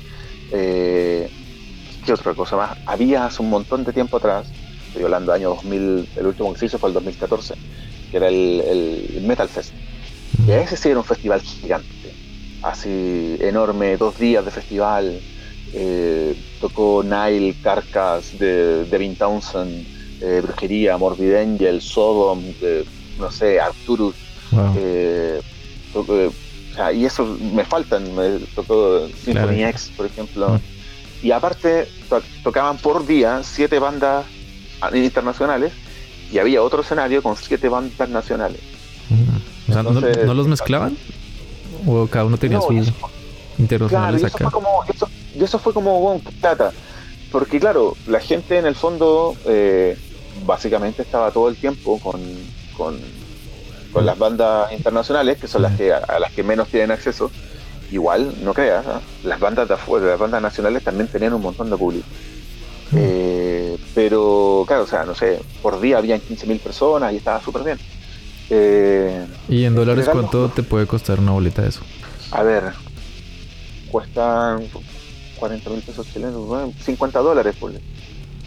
Eh, ¿Qué otra cosa más? Había hace un montón de tiempo atrás, estoy hablando del año 2000, el último que se hizo fue el 2014, que era el, el Metal Fest. Y ese sí era un festival gigante, así enorme, dos días de festival. Eh, tocó Nile, Carcass, de Devin Townsend, eh, Brujería, Morbid Angel, Sodom, eh, no sé, Arturus. Wow. Eh, tocó, y eso me faltan, me tocó Symphony Claro. X, por ejemplo. Mm. Y aparte, to- tocaban por día siete bandas internacionales y había otro escenario con siete bandas nacionales. Mm. O sea, ¿no- Entonces- ¿no, los mezclaban? ¿O cada uno tenía No, su eso- Claro, y internacionales eso acá? fue como, eso, y eso fue como bueno, plata. Porque claro, la gente en el fondo eh, básicamente estaba todo el tiempo con, con, con las bandas internacionales, que son las que a, a las que menos tienen acceso. Igual, no creas, ¿ah? las bandas de afuera, las bandas nacionales también tenían un montón de público. Mm. Eh, pero claro, o sea, no sé, por día habían 15.000 personas y estaba súper bien. Eh, ¿Y en dólares general, cuánto te puede costar una boleta de eso? a ver, cuestan 40 mil pesos chilenos, bueno, 50 dólares, pues.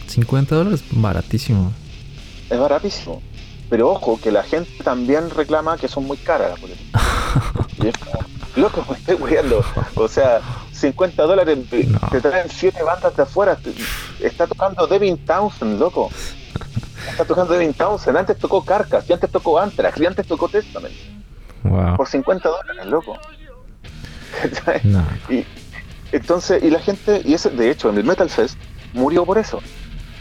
50 dólares, baratísimo. Es baratísimo. Pero ojo, que la gente también reclama que son muy caras. pues. Y es como, loco, me estoy muriendo. O sea, 50 dólares, No. te traen 7 bandas de afuera. está tocando Devin Townsend, loco. Está tocando Devin Townsend. Antes tocó Carcass, y antes tocó Anthrax, y antes tocó Testament. Wow. Por 50 dólares, loco. Y entonces, y la gente, y ese, de hecho, en el Metal Fest murió por eso.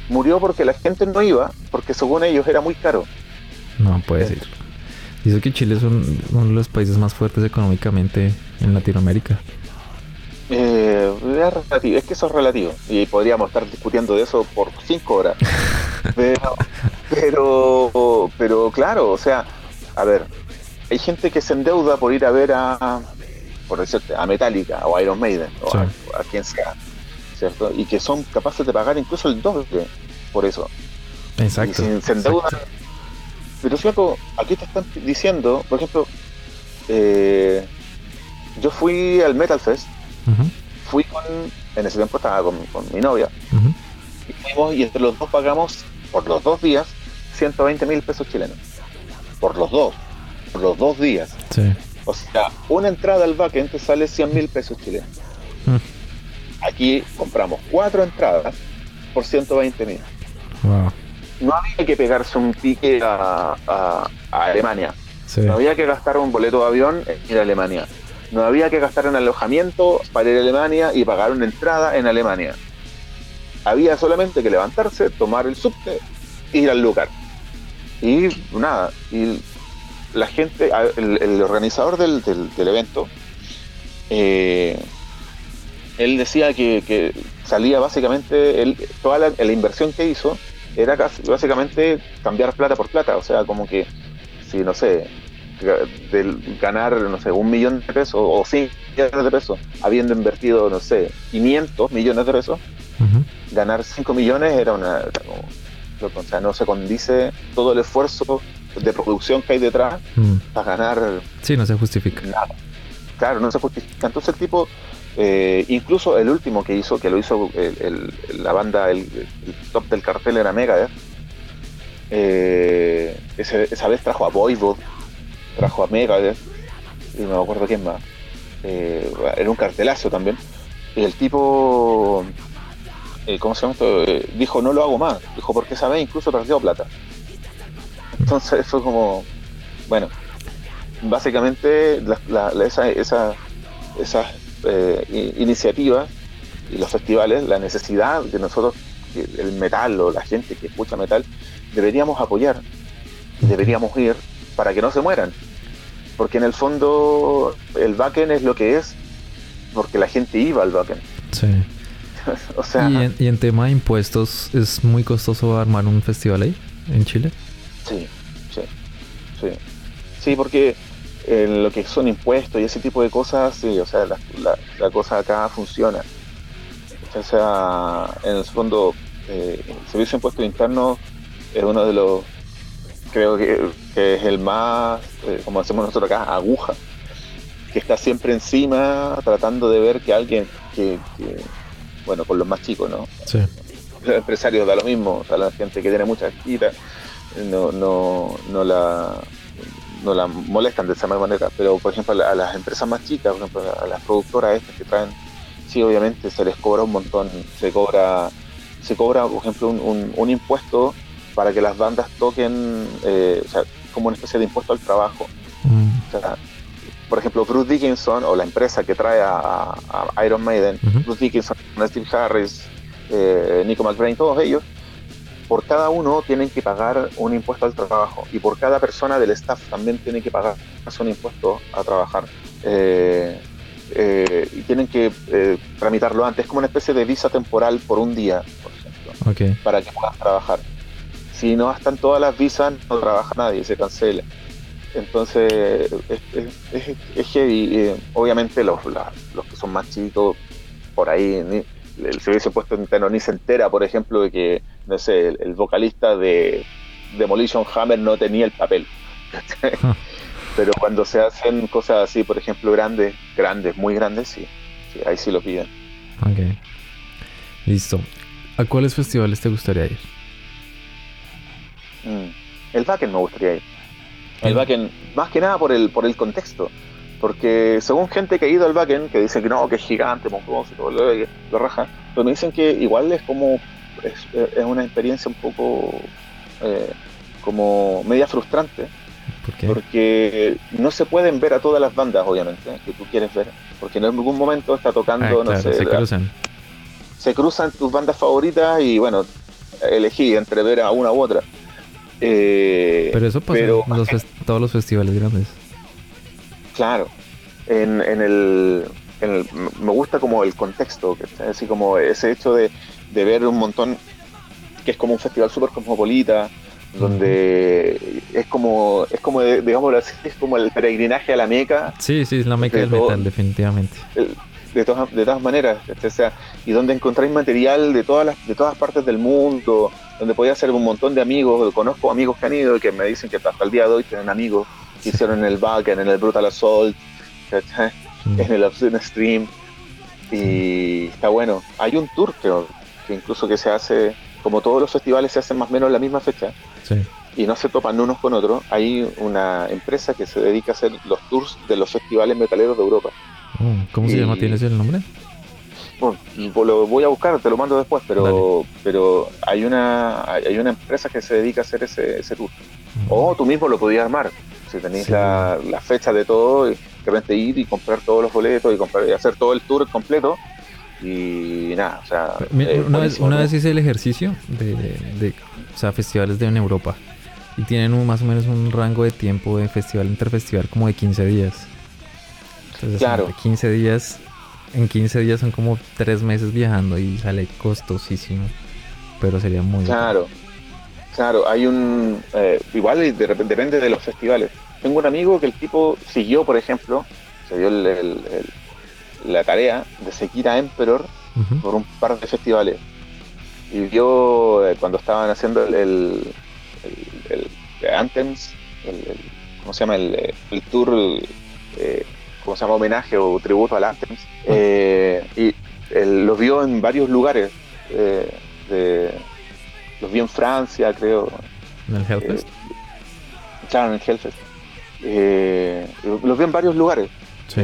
Murió porque la gente no iba, porque según ellos era muy caro. No puede ser. Dice que Chile es un- uno de los países más fuertes económicamente en Latinoamérica. Eh, es, relativo, es que eso es relativo. Y podríamos estar discutiendo de eso por cinco horas. Pero, pero, pero claro, o sea, a ver, hay gente que se endeuda por ir a ver a, por decirte, a Metallica o a Iron Maiden o a, Sí. a quien sea, ¿cierto? Y que son capaces de pagar incluso el doble por eso. Exacto. Y se endeudan. exacto. Pero flaco, aquí te están diciendo, por ejemplo, eh, yo fui al Metal Fest, Fui con, en ese tiempo estaba con, con mi novia, y fuimos y entre los dos pagamos por los dos días 120 mil pesos chilenos. Por los dos, por los dos días. Sí. O sea, una entrada al backend te sale 100 mil pesos chilenos. Mm. Aquí compramos cuatro entradas por 120 mil. Wow. No había que pegarse un pique a, a- a Alemania. Sí. No había que gastar un boleto de avión en ir a Alemania. No había que gastar en alojamiento para ir a Alemania y pagar una entrada en Alemania. Había solamente que levantarse, tomar el subte, ir al lugar. Y nada, y la gente, el, organizador del, del- del evento, eh, él decía que, que salía básicamente, él- toda la, la inversión que hizo era casi- básicamente cambiar plata por plata, o sea, como que si no sé, del ganar, no sé, un millón de pesos o cinco millones de pesos, habiendo invertido, no sé, 500 millones de pesos, ganar 5 millones era una. como- o sea, no se condice todo el esfuerzo de producción que hay detrás Mm. para ganar Sí, no se justifica. nada. Claro, no se justifica. Entonces el tipo, eh, incluso el último que hizo, que lo hizo el- el- la banda, el, el top del cartel era Megadeth, eh, esa vez trajo a Voivod, trajo a Megadeth, y no me acuerdo quién más. Eh, era un cartelazo también. Y el tipo, eh, ¿cómo se llama esto? Eh, dijo, no lo hago más. Dijo, porque esa vez incluso perdió plata. Entonces fue como, bueno, básicamente la- la- la- esa, esa- esas iniciativas y los festivales, la necesidad de nosotros, que el metal o la gente que escucha metal, deberíamos apoyar, deberíamos ir para que no se mueran. Porque en el fondo el backend es lo que es, porque la gente iba al backend. Sí. o sea, ¿Y en, y en tema de impuestos, ¿es muy costoso armar un festival ahí, en Chile? Sí, sí, sí. Sí, porque en lo que son impuestos y ese tipo de cosas, sí, o sea, la, la, cosa acá funciona. O sea, en el fondo, eh, el servicio de impuestos internos es uno de los, creo que, es el más, eh, como decimos nosotros acá, aguja, que está siempre encima tratando de ver que alguien que, bueno, con los más chicos, ¿no? Sí. Los empresarios da lo mismo, o sea, la gente que tiene mucha quita no, no, no la no la molestan de esa manera, pero por ejemplo a, las empresas más chicas, por ejemplo a las productoras estas que traen, sí obviamente se les cobra un montón, se cobra, se cobra por ejemplo un, un, impuesto para que las bandas toquen, eh, o sea, como una especie de impuesto al trabajo. Mm. por ejemplo, Bruce Dickinson o la empresa que trae a, Iron Maiden, Bruce Dickinson, Steve Harris, eh, Nico McBrain, todos ellos, por cada uno tienen que pagar un impuesto al trabajo y por cada persona del staff también tienen que pagar un impuesto a trabajar. Eh, eh, y tienen que eh, tramitarlo antes, es como una especie de visa temporal por un día, por ejemplo, para que puedas trabajar. Si no están todas las visas, no trabaja nadie, se cancela. Entonces, es, es, heavy. obviamente, los, los que son más chicos, por ahí, el servicio puesto interno ni se entera, por ejemplo, de que no sé, el, vocalista de Demolition Hammer no tenía el papel. Pero cuando se hacen cosas así, por ejemplo, grandes, grandes, muy grandes, sí, ahí sí lo piden. Ok. Listo. ¿A cuáles festivales te gustaría ir? Mm, el Wacken me gustaría ir. El Wacken, más que nada por el, por el contexto. Porque según gente que ha ido al Wacken, que dicen que no, que es gigante, monstruoso, todo lo, lo raja, pero me dicen que igual es como es, una experiencia un poco eh, como media frustrante. Porque no se pueden ver a todas las bandas, obviamente, que tú quieres ver, porque en algún momento está tocando, ah, no sé. Se cruzan. Se cruzan tus bandas favoritas y bueno, elegí entre ver a una u otra. Eh, pero eso pasa en todos los festivales grandes. Claro. En, en, el, me gusta como el contexto, así como ese hecho de, de ver un montón, que es como un festival súper cosmopolita, donde es como, es como digamos así, es como el peregrinaje a la Meca. Sí, sí, es la Meca del metal, definitivamente. De todas, de todas maneras, o sea, y donde encontráis material de todas las, de todas partes del mundo, donde podía ser un montón de amigos, conozco amigos que han ido y que me dicen que hasta el día de hoy tienen amigos que hicieron en el Backen, en el Brutal Assault, mm. en el Obscene Stream, y está bueno. Hay un tour que incluso que se hace, como todos los festivales se hacen más o menos en la misma fecha, y no se topan unos con otros, hay una empresa que se dedica a hacer los tours de los festivales metaleros de Europa. Oh, ¿Cómo se llama? ¿Tienes el nombre? Bueno, lo voy a buscar, te lo mando después, pero pero hay una hay una empresa que se dedica a hacer ese, ese tour. O tú mismo lo podías armar, si tenéis la, fecha de todo, y de repente ir y comprar todos los boletos y comprar y hacer todo el tour completo y nada, o sea... una, vez, una vez hice el ejercicio de, de, o sea, festivales de en Europa y tienen un, más o menos un rango de tiempo de festival interfestival como de 15 días. Entonces, claro. 15 días, en 15 días son como 3 meses viajando y sale costosísimo, pero sería muy... Claro, claro, hay un... Eh, igual de, depende de los festivales. Tengo un amigo que el tipo siguió, por ejemplo, se dio el la tarea de seguir a Emperor por un par de festivales. Y vio eh, cuando estaban haciendo el, el, el, Anthems, el, ¿cómo se llama? El, tour, eh, ¿cómo se llama? Homenaje o tributo al Anthems. Eh, y los vio en varios lugares. De, los vio en Francia, creo. ¿En el Hellfest? claro, en el Hellfest. los vio en varios lugares. Sí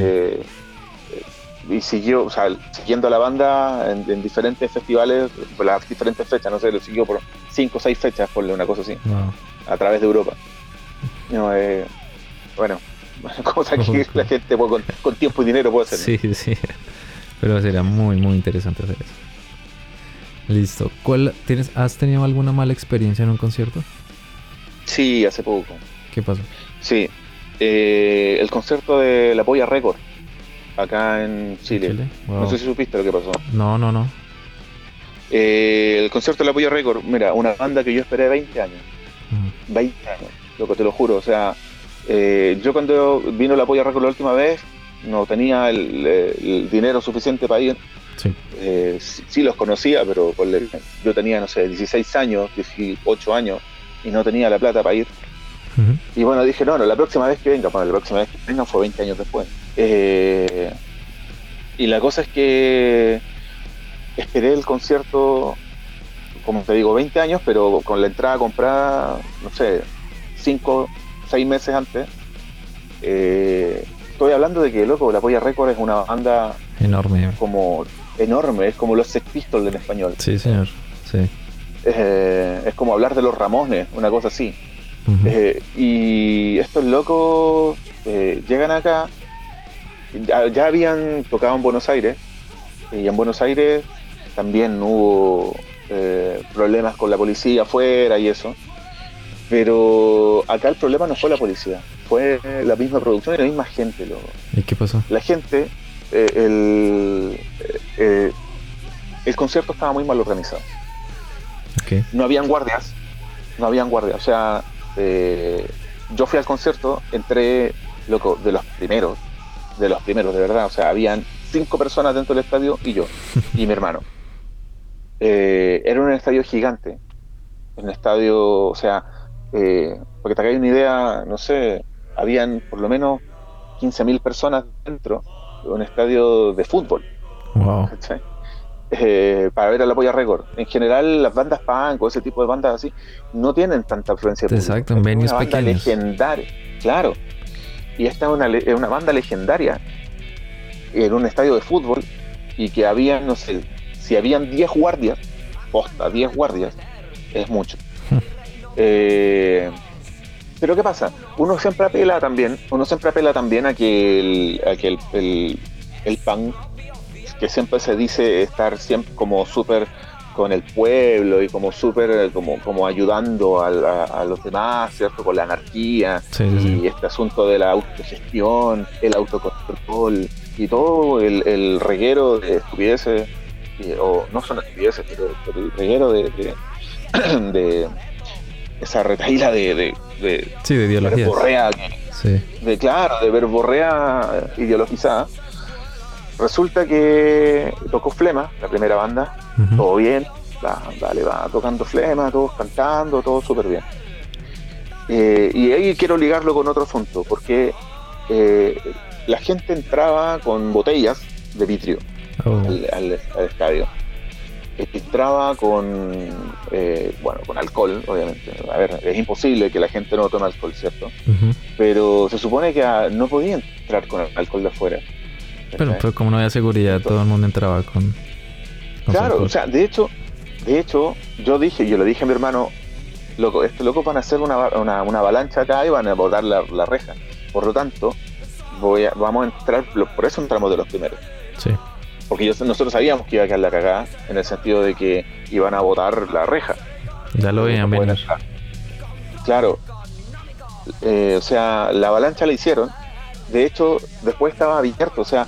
y siguió, o sea, siguiendo a la banda en, diferentes festivales, por las diferentes fechas, no sé, lo siguió por cinco o seis fechas, por una cosa así, a través de Europa. No, eh, bueno, cosa que la gente con, tiempo y dinero puede hacer. Sí, sí, pero sería muy, muy interesante hacer eso. Listo. ¿Cuál, tienes, ¿Has tenido alguna mala experiencia en un concierto? Sí, hace poco. ¿Qué pasó? Sí, eh, el concierto de La Polla Record acá en Chile. No sé si supiste lo que pasó. No, no, no. Eh, el concierto de la Polla Record, mira, una banda que yo esperé 20 años. 20 mm. años, loco, te lo juro. O sea, Eh, yo cuando vino la Polla Record la última vez, no tenía el, dinero suficiente para ir. Sí. Eh, sí, los conocía, pero yo tenía, no sé, 16 años, 18 años, y no tenía la plata para ir. Y bueno, dije, no, no, la próxima vez que venga, bueno, la próxima vez que venga fue 20 años después. Eh, y la cosa es que esperé el concierto, como te digo, 20 años, pero con la entrada comprada, no sé, 5, 6 meses antes. Eh, estoy hablando de que, loco, La Polla Record es una banda enorme. Como enorme, es como los Sex Pistols en español. Sí, señor, sí. Eh, es como hablar de los Ramones, una cosa así. Eh, y estos locos llegan acá, ya, ya, habían tocado en Buenos Aires, y en Buenos Aires también hubo problemas con la policía afuera y eso. Pero acá el problema no fue la policía, fue la misma producción y la misma gente. Lo, ¿Y qué pasó? La gente, eh, el, eh, el concierto estaba muy mal organizado. No habían guardias, no habían guardias. O sea, eh, yo fui al concierto, entré, loco, de los primeros, de los primeros, de verdad. O sea, habían cinco personas dentro del estadio y yo, y mi hermano. era un estadio gigante, un estadio, o sea, eh, porque te hagáis una idea, no sé, habían por lo menos 15.000 personas dentro de un estadio de fútbol. Eh, para ver a la Polla Record. En general, las bandas punk o ese tipo de bandas así no tienen tanta influencia. Exacto, en venues una banda legendaria, claro. Y esta es una, una banda legendaria en un estadio de fútbol y que había, no sé, si habían 10 guardias, posta, 10 guardias, es mucho. Eh, pero ¿qué pasa? Uno siempre apela también, uno siempre apela también a que el, que el, el, pan, que siempre se dice estar siempre como súper con el pueblo y como súper como, como ayudando a, los demás, ¿cierto? Con la anarquía y este asunto de la autogestión, el autocontrol y todo el, reguero de estupideces, o no son estupideces, pero, el reguero de, de esa retaíla de, de, de, sí, de ideología. De, claro, de verborrea ideologizada. Resulta que tocó Flema, la primera banda, todo bien, va, vale, va tocando Flema, todos cantando, todo súper bien. Eh, y ahí quiero ligarlo con otro asunto, porque eh, la gente entraba con botellas de vitrio oh. al estadio entraba con, eh, bueno, con alcohol, obviamente. A ver, es imposible que la gente no tome alcohol, ¿cierto? Pero se supone que ah, no podía entrar con alcohol de afuera. Pero, como no había seguridad, todo el mundo entraba con... claro, o sea, de hecho, de hecho, yo dije, yo le dije a mi hermano, loco, estos locos van a hacer una, una, avalancha acá y van a botar la, reja. Por lo tanto, voy a, vamos a entrar, por eso entramos de los primeros. Sí porque nosotros sabíamos que iba a quedar la cagada en el sentido de que iban a botar la reja. Ya lo veían venir. Claro. Eh, o sea, la avalancha la hicieron. De hecho, después estaba abierto. O sea,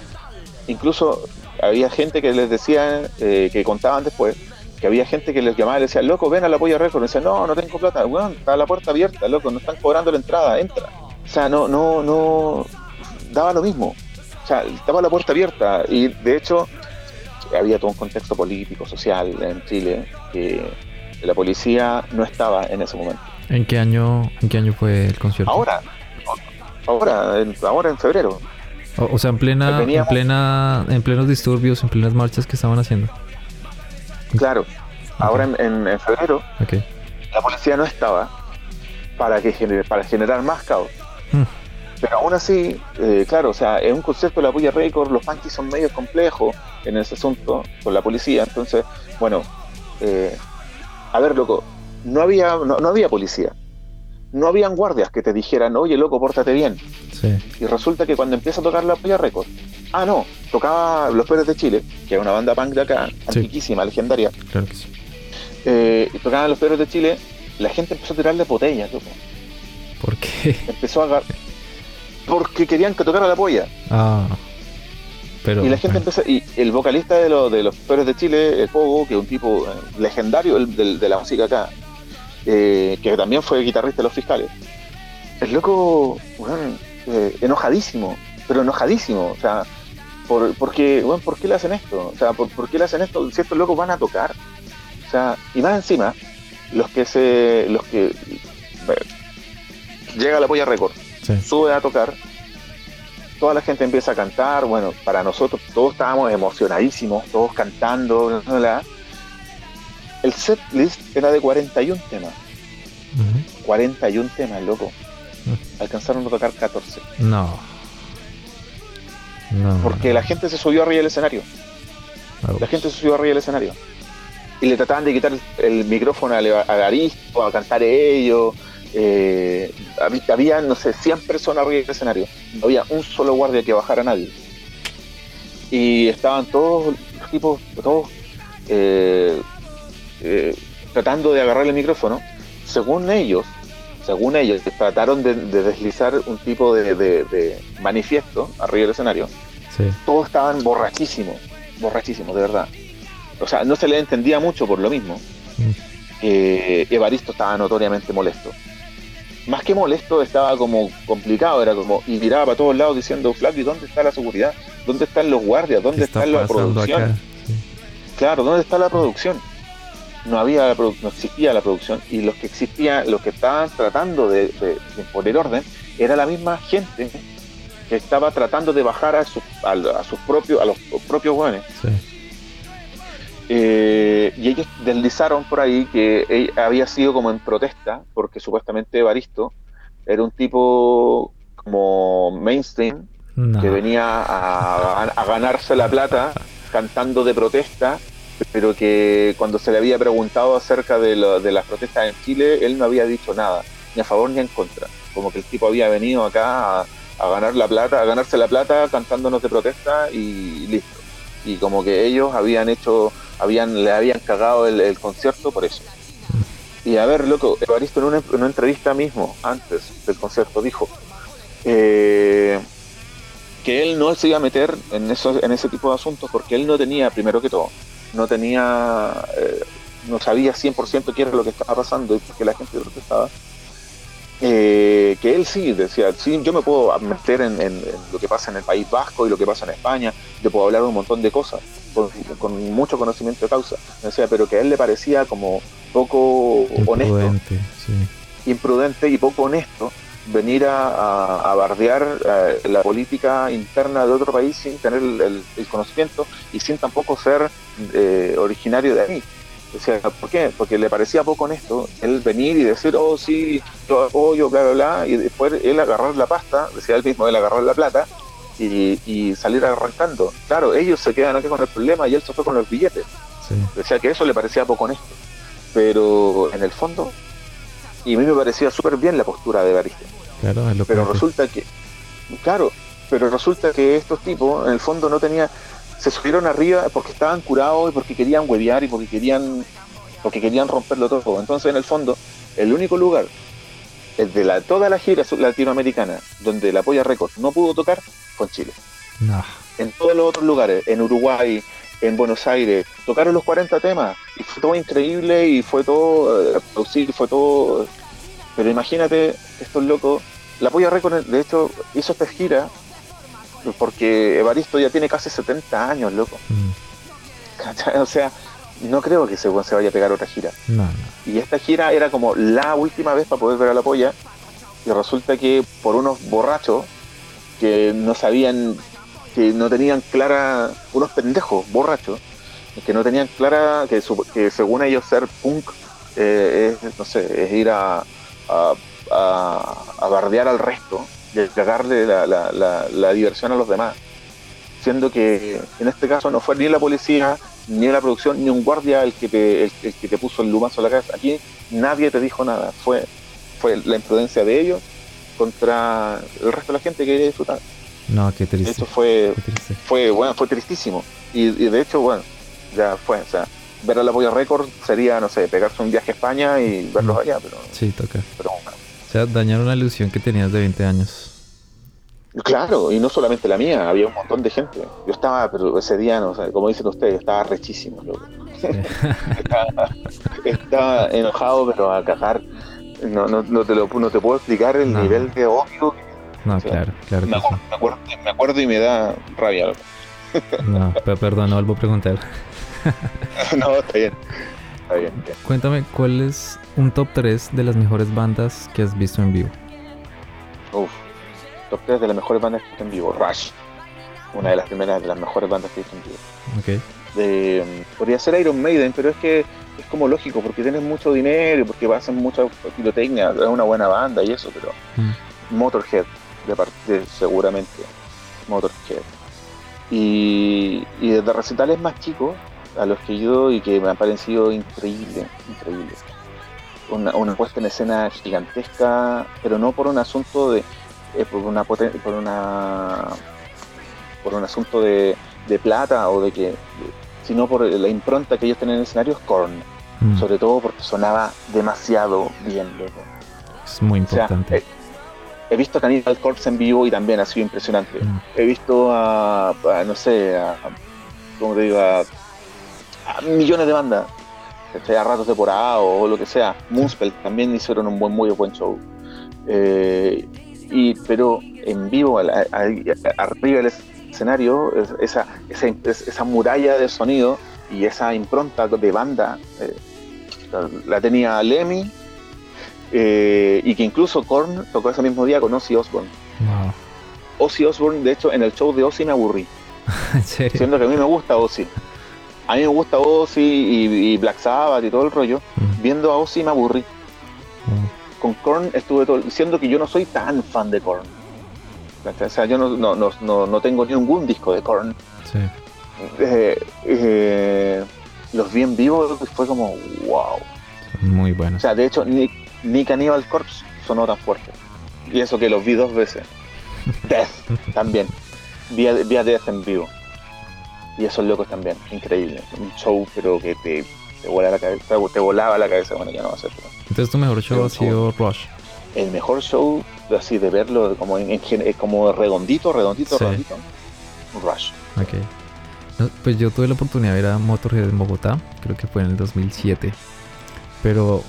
incluso había gente que les decía, eh, que contaban después, que había gente que les llamaba y les decía, loco, ven a la polla récord. Y decía, no, no tengo plata. Bueno, está la puerta abierta, loco, no están cobrando la entrada, entra. O sea, no, no, no. Daba lo mismo sea, estaba la puerta abierta y de hecho había todo un contexto político, social en Chile que la policía no estaba en ese momento. ¿En qué año, en qué año fue el concierto? Ahora, ahora, en, ahora en febrero. O, sea, en plena, en plena, en plenos disturbios, en plenas marchas que estaban haciendo. Claro. Ahora en, febrero, la policía no estaba para que para generar más caos. Hmm. Pero aún así, eh, claro, o sea, es un concepto de la Puya Record, los punkies son medio complejos en ese asunto con la policía, entonces, bueno, eh, a ver, loco, no había, no, había policía, no habían guardias que te dijeran, oye, loco, pórtate bien. Y resulta que cuando empieza a tocar la Puya Record, ah, no, tocaba Los Pérez de Chile, que es una banda punk de acá, antiquísima, legendaria. Claro que sí. Eh, y tocaban Los Pérez de Chile, la gente empezó a tirarle botellas, loco. ¿Por qué? Empezó a agarrar porque querían que tocara la polla. Ah. Pero, y la gente empezó, y el vocalista de, de los Peores de Chile, el Pogo, que es un tipo eh, legendario de, la música acá, eh, que también fue guitarrista de los fiscales, el loco, weón, eh, enojadísimo, pero enojadísimo, o sea, por, porque, bueno, ¿por qué le hacen esto? O sea, ¿por, ¿por, qué le hacen esto? Si estos locos van a tocar. O sea, y más encima, los que se, los que llega la polla récord, sube a tocar, toda la gente empieza a cantar, bueno, para nosotros todos estábamos emocionadísimos, todos cantando, el set list era de 41 temas. 41 temas, loco. Alcanzaron a tocar 14. No. No. Porque la gente se subió arriba del escenario. La gente se subió arriba del escenario. Y le trataban de quitar el, micrófono a, a Garisto, a cantar ellos. Eh, había, no sé, 100 personas arriba del escenario. No había un solo guardia que bajara a nadie. Y estaban todos los tipos, todos eh, eh, tratando de agarrar el micrófono. Según ellos, según ellos, trataron de, deslizar un tipo de, manifiesto arriba del escenario. Todos estaban borrachísimos, borrachísimos, de verdad. O sea, no se le entendía mucho por lo mismo. Mm. Evaristo estaba notoriamente molesto más que molesto, estaba como complicado, era como, y miraba para todos lados diciendo, Flavi, ¿dónde está la seguridad? ¿Dónde están los guardias? ¿Dónde está, la producción? Claro, ¿dónde está la producción? No había no existía la producción y los que existían, los que estaban tratando de, poner orden, era la misma gente que estaba tratando de bajar a, sus, a, sus propios, a los propios jóvenes. Eh, y ellos deslizaron por ahí que había sido como en protesta, porque supuestamente Evaristo era un tipo como mainstream, que venía a, ganarse la plata cantando de protesta, pero que cuando se le había preguntado acerca de, las protestas en Chile, él no había dicho nada, ni a favor ni en contra. Como que el tipo había venido acá a, a ganar la plata, a ganarse la plata cantándonos de protesta y listo. Y como que ellos habían hecho habían, le habían cagado el, concierto por eso. Y a ver, loco, Evaristo en una, entrevista mismo, antes del concierto, dijo eh, que él no se iba a meter en, eso, en ese tipo de asuntos porque él no tenía, primero que todo, no tenía, eh, no sabía 100% qué era lo que estaba pasando y por qué la gente protestaba. Eh, que él sí decía, sí, yo me puedo meter en, lo que pasa en el País Vasco y lo que pasa en España, yo puedo hablar de un montón de cosas con, mucho conocimiento de causa, decía, pero que a él le parecía como poco honesto, imprudente y poco honesto venir a, bardear eh, la política interna de otro país sin tener el, conocimiento y sin tampoco ser eh, originario de ahí. Decía, ¿por qué? Porque le parecía poco honesto él venir y decir, oh sí, yo apoyo, bla, bla, bla, y después él agarrar la pasta, decía él mismo, él agarrar la plata y, salir arrancando. Claro, ellos se quedan aquí con el problema y él se fue con los billetes. Decía que eso le parecía poco honesto. Pero en el fondo, y a mí me parecía súper bien la postura de Barista. pero resulta que, claro, pero resulta que estos tipos en el fondo no tenían se subieron arriba porque estaban curados y porque querían huevear y porque querían porque querían romperlo todo. Entonces, en el fondo, el único lugar de la, toda la gira latinoamericana donde la Polla Records no pudo tocar fue en Chile. En todos los otros lugares, en Uruguay, en Buenos Aires, tocaron los 40 temas y fue todo increíble y fue todo eh, fue todo. Pero imagínate, estos locos, la Polla Records, de hecho, hizo esta gira porque Evaristo ya tiene casi 70 años, loco. Mm. O sea, no creo que se, se vaya a pegar otra gira. Y esta gira era como la última vez para poder ver a la polla. Y resulta que por unos borrachos que no sabían, que no tenían clara, unos pendejos borrachos, que no tenían clara que, que según ellos ser punk eh, es, no sé, es ir a, a, a, bardear al resto a cagarle la, la, la diversión a los demás siendo que en este caso no fue ni la policía, ni la producción, ni un guardia el que te, el, que te puso el lumazo a la cabeza. Aquí nadie te dijo nada, fue, fue la imprudencia de ellos contra el resto de la gente que quería disfrutar. No, qué triste. Eso fue, fue, bueno, fue tristísimo. Y, de hecho, bueno, ya fue, o sea, ver a la Polla Record sería, no sé, pegarse un viaje a España y verlos mm. allá, pero... Sí, toca. Pero O sea, dañar una ilusión que tenías de 20 años. Claro, y no solamente la mía, había un montón de gente. Yo estaba, pero ese día, no, como dicen ustedes, estaba rechísimo. estaba, enojado, pero a cagar. no, no, no, te lo, no te puedo explicar el No. nivel de odio. No, Sí. claro, claro Me que acuerdo, me, acuerdo, me acuerdo y me da rabia. loco. No, pe- perdón, no vuelvo a preguntar. no, está bien. Está bien. bien. Cuéntame, ¿cuál es un top 3 de las mejores bandas que has visto en vivo? Uf. Top 3 de las mejores bandas que he visto en vivo. Rush. Una de las primeras de las mejores bandas que he visto en vivo. De podría ser Iron Maiden, pero es que es como lógico porque tienes mucho dinero y porque hacen mucha pirotecnia, es una buena banda y eso, pero Mm. Motorhead, de parte seguramente Motorhead. Y, y desde recitales más chicos a los que ido y que me han parecido increíbles, increíbles. Una, una puesta en escena gigantesca, pero no por un asunto de eh, por una por una por un asunto de, de plata o de que sino por la impronta que ellos tienen en el escenario es Korn, Mm, sobre todo porque sonaba demasiado bien, loco. Es muy O sea, importante. eh, he visto a Cannibal Corpse en vivo y también ha sido impresionante. Mm, He visto a, a, no sé, a, como te digo, a millones de bandas, ¿cachai? a ratos de porada o lo que sea. Moonspell también hicieron un buen, muy buen show. Eh, y, pero en vivo, al- al- arriba del escenario, es- esa, esa, es- esa muralla de sonido y esa impronta de banda eh, la, tenía Lemmy. eh, y que incluso Korn tocó ese mismo día con Ozzy Osbourne. wow. Ozzy Osbourne, de hecho, en el show de Ozzy me aburrí, siendo que a mí me gusta Ozzy. A mí me gusta Ozzy y, y Black Sabbath y todo el rollo. Mm, Viendo a Ozzy me aburrí. wow. Con Korn estuve todo, siendo que yo no soy tan fan de Korn. O sea, yo no, no, no, no, no tengo ningún disco de Korn. Sí. Eh, eh, los vi en vivo y fue como wow. Muy O buenos. sea, de hecho, ni, ni Cannibal Corpse sonó tan fuerte. Y eso que los vi dos veces. Death también. Vi a, vi a Death en vivo. Y esos locos también. Increíble. Un show, pero que te, te, vuela la cabeza, te volaba la cabeza. Bueno, ya no va a ser. pero Entonces tu mejor show ha sido Rush. El mejor show, así de verlo como, en, en como redondito, redondito, Sí. redondito. Rush. Ok. No, Pues yo tuve la oportunidad de ver a Motorhead en Bogotá, creo que fue en el 2007. Pero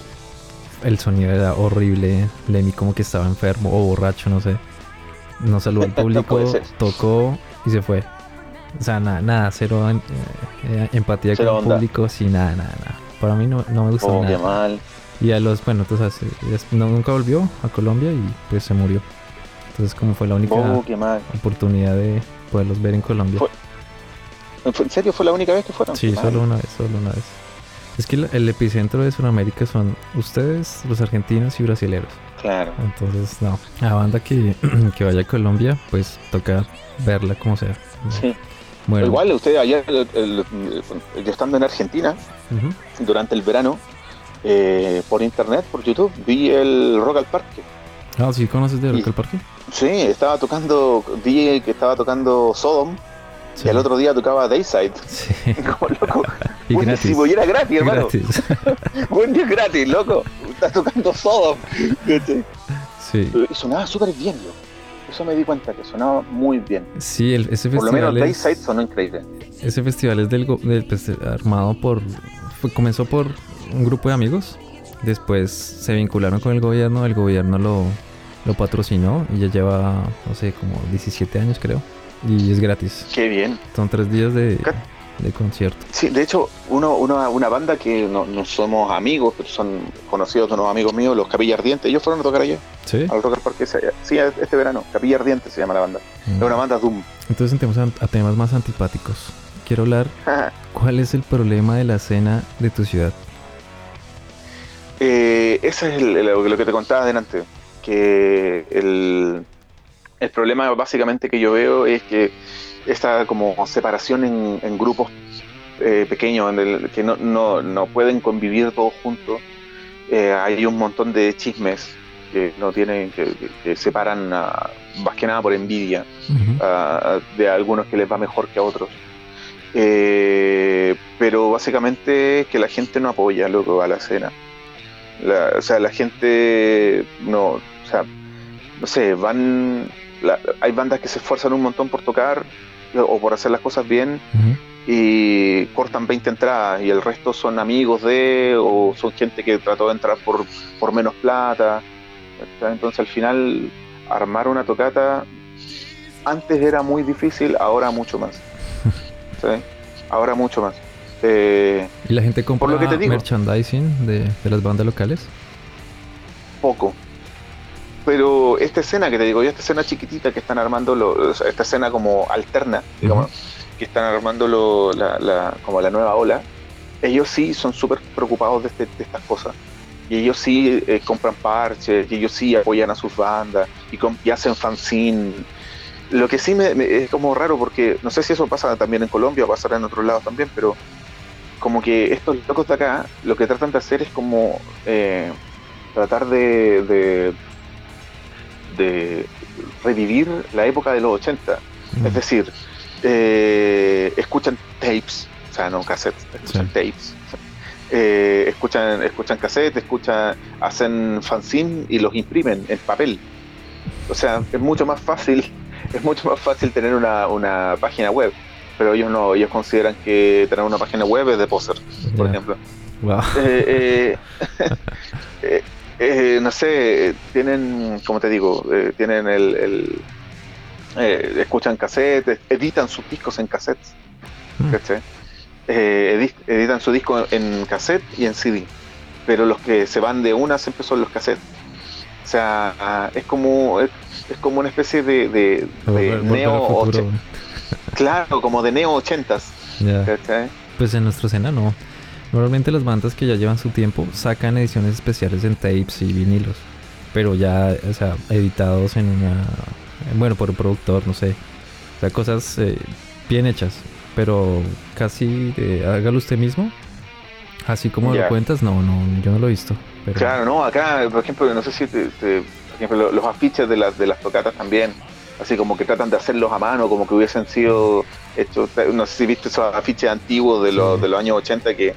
el sonido era horrible. Lemmy como que estaba enfermo o borracho, no sé. No saludó al público, tocó y se fue. O sea, nada, nada, cero eh, eh, empatía Cero con el público, sí, nada, nada, nada. Para mí no, no me gustó Oh, qué nada. mal. Y a los, bueno, tú sabes, eh, es- no, nunca volvió a Colombia y pues se murió. Entonces como fue la única Oh, qué oportunidad de poderlos ver en Colombia. Fue- ¿Fue- ¿En serio fue la única vez que fueron? Sí, Qué mal. solo una vez, solo una vez. Es que el, epicentro de Sudamérica son ustedes, los argentinos y brasileños. Claro. Entonces, no. La banda que, que vaya a Colombia, pues toca verla como sea. Sí. Bueno, Igual usted ayer, el- el- el- estando en Argentina, durante el verano, eh, por internet, por YouTube, vi el Rock al Parque. Ah, ¿sí conoces de Rock al Parque? Sí, estaba tocando, vi que estaba tocando Sodom Sí. y al otro día tocaba Dayside. Sí. Como loco. Y Buenísimo, y era gratis, hermano. gratis. Buen día gratis, loco. Estás tocando Sodom. Sí. Y sonaba súper bien, loco. Eso me di cuenta, que sonaba muy bien. Sí, el- ese Por lo festival menos es, Dayside sonó increíble. ese festival es del, del, pues, armado por fue- comenzó por un grupo de amigos, después se vincularon con el gobierno, el gobierno lo, lo patrocinó y ya lleva, no sé, como 17 años creo, y es gratis. Qué bien. Son tres días de, ¿Qué? De concierto. Sí, de hecho, uno, uno- una banda que no, no somos amigos, pero son conocidos de unos amigos míos, los Capilla Ardiente, ellos fueron a tocar allá, ¿Sí? al Rock al Parque, ese- sí, este verano. Capilla Ardiente se llama la banda. Es una banda Doom. Entonces entremos a, a temas más antipáticos. Quiero hablar, ¿cuál es el problema de la escena de tu ciudad? Eh, ese es el- el- lo que te contaba adelante, que el, el problema básicamente que yo veo es que esta como separación en, en grupos eh, pequeños, el que no, no, no pueden convivir todos juntos, eh, hay un montón de chismes que no tienen, que, que- separan a- más que nada por envidia a- de algunos que les va mejor que a otros. Eh, pero básicamente es que la gente no apoya loco a la escena. La- o sea, la gente no, o sea, no sé, van, la- hay bandas que se esfuerzan un montón por tocar o por hacer las cosas bien y cortan 20 entradas y el resto son amigos de o son gente que trató de entrar por, por menos plata. Entonces al final armar una tocata antes era muy difícil, ahora mucho más. Ahora mucho más. Eh, ¿Y la gente compra lo que te digo, merchandising de, de las bandas locales? Poco, pero esta escena que te digo yo, esta escena chiquitita que están armando, esta escena como alterna, digamos, que están armando la, como la nueva ola, ellos sí son súper preocupados de, este, de, estas cosas. Y ellos sí eh, compran parches, y ellos sí apoyan a sus bandas, y, hacen fanzine. Lo que sí me, es como raro, porque no sé si eso pasa también en Colombia o pasará en otros lados también, pero como que estos locos de acá lo que tratan de hacer es como eh, tratar de de revivir la época de los 80. Es decir, eh, escuchan tapes, o sea, no cassettes, escuchan tapes. Eh, escuchan, escuchan cassettes, escuchan, hacen fanzine y los imprimen en papel. O sea, es mucho más fácil, es mucho más fácil tener una, una página web, pero ellos no, ellos consideran que tener una página web es de poser, por ejemplo. Eh, eh, no sé, tienen, como te digo, eh, tienen el, eh, escuchan cassettes, editan sus discos en cassettes, mm. editan su disco en cassette y en CD, pero los que se van de una siempre son los cassettes. O sea, es como es, como una especie de, de, neo claro, como de neo ochentas. Pues en nuestro escena no. Normalmente las bandas que ya llevan su tiempo sacan ediciones especiales en tapes y vinilos, pero ya, o sea, editados en una, bueno, por un productor, no sé, o sea, cosas eh, bien hechas, pero casi hágalo usted mismo, así como lo cuentas, no, no, yo no lo he visto. Claro, no, acá, por ejemplo, no sé si, por ejemplo, los afiches de las de las tocatas también, así como que tratan de hacerlos a mano, como que hubiesen sido hechos, no sé si viste esos afiches antiguos de, los, de los años 80 que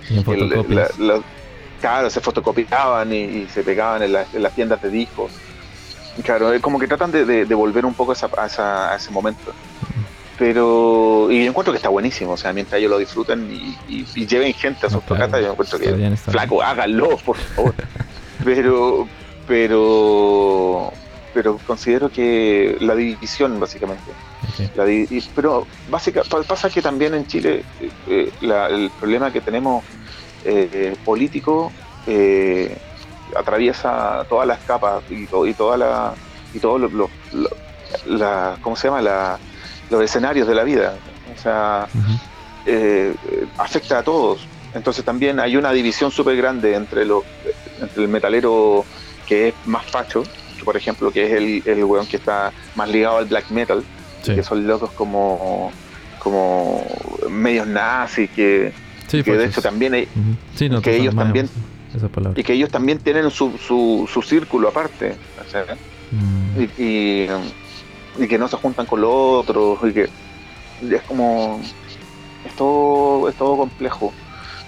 claro, se fotocopiaban y, se pegaban en, las tiendas de discos. Claro, es como que tratan de, volver un poco a, ese momento. Pero, y yo encuentro que está buenísimo, o sea, mientras ellos lo disfruten y, lleven gente a sus tocatas, yo encuentro que, flaco, háganlo, por favor. pero, pero pero considero que la división básicamente. Pero básica, pasa que también en Chile eh, el problema que tenemos eh, político eh, atraviesa todas las capas y, y toda la y todos los la, ¿cómo se llama? La, los escenarios de la vida. O sea, afecta a todos. Entonces también hay una división súper grande entre, los, entre el metalero que es más facho, por ejemplo, que es el, el weón que está más ligado al black metal, que son locos como, como medios nazis, que, que de hecho también hay, que ellos también y que ellos también tienen su, su, su círculo aparte mm. y, y, que no se juntan con los otros y que es como es todo, es todo complejo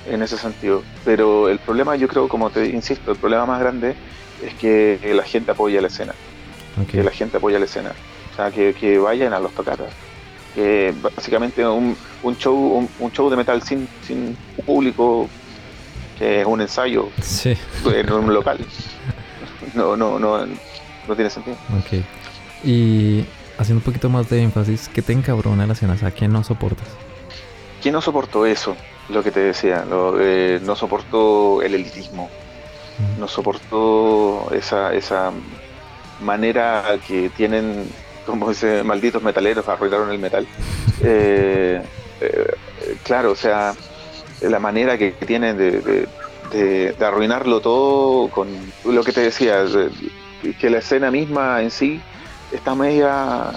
en ese sentido. Pero el problema yo creo como te insisto el problema más grande es que la gente apoya la escena. Que la gente apoya la escena. O sea, que, vayan a los tocatas. Que básicamente un, un show un, show de metal sin, sin público, que es un ensayo en un local. No, no, no, no tiene sentido. Ok. Y haciendo un poquito más de énfasis, ¿qué te encabrona la escena? O sea, ¿quién no soportas? ¿Quién no soportó eso? Lo que te decía, eh, no soportó el elitismo no soportó esa, esa manera que tienen, como ese malditos metaleros, arruinaron el metal. Eh, eh, claro, o sea, la manera que, tienen de, de, arruinarlo todo con lo que te decía, que la escena misma en sí está media,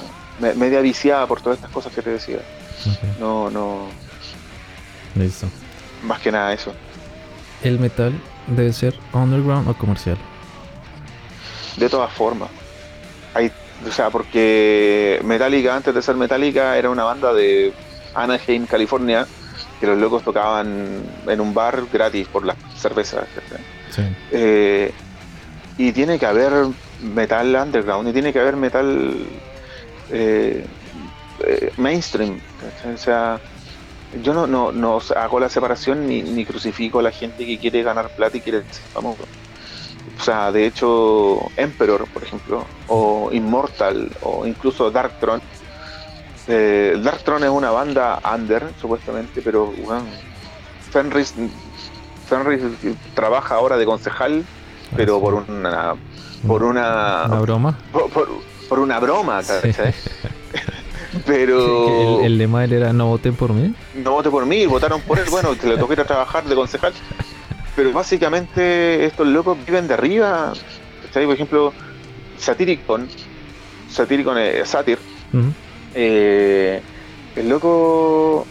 media viciada por todas estas cosas que te decía. No, no. Listo. Más que nada eso. El metal debe ser underground o comercial. De todas formas. Hay, o sea, porque Metallica, antes de ser Metallica, era una banda de Anaheim, California, que los locos tocaban en un bar gratis por las cervezas. Eh, y tiene que haber metal underground y tiene que haber metal eh, eh, mainstream. O sea, yo no, no, no hago la separación ni, ni crucifico a la gente que quiere ganar plata y quiere ser famoso. O sea, de hecho, Emperor, por ejemplo, o Immortal, o incluso Darktron. Eh, Darktron es una banda under, supuestamente, pero bueno, Fenris, Fenris trabaja ahora de concejal, pero por una por una, ¿Una broma. Por, una broma, ¿sabes? Pero. El, lema de él era no voten por mí. No voten por mí, votaron por él. Bueno, que le tocó ir a trabajar de concejal. Pero básicamente estos locos viven de arriba. Por ejemplo, Satyricon. Satyricon es Satyr. Eh, el loco.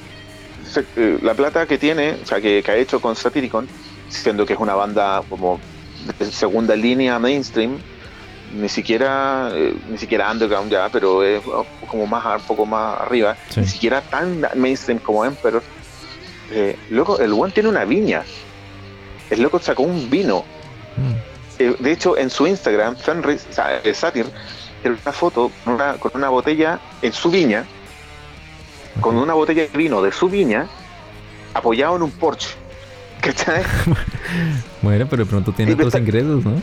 Eh, la plata que tiene, o sea, que, ha hecho con Satyricon, siendo que es una banda como de segunda línea mainstream, ni siquiera eh, ni siquiera underground ya, pero es como más un poco más arriba, ni siquiera tan mainstream como Emperor. Eh, loco, el buen tiene una viña. El loco sacó un vino. Mm. Eh, de hecho, en su Instagram, Fenris, o sea, tiene una foto con una, con una botella en su viña, con una botella de vino de su viña, apoyado en un Porsche. ¿Cachai? bueno, pero pronto tiene otros ingresos, ¿no?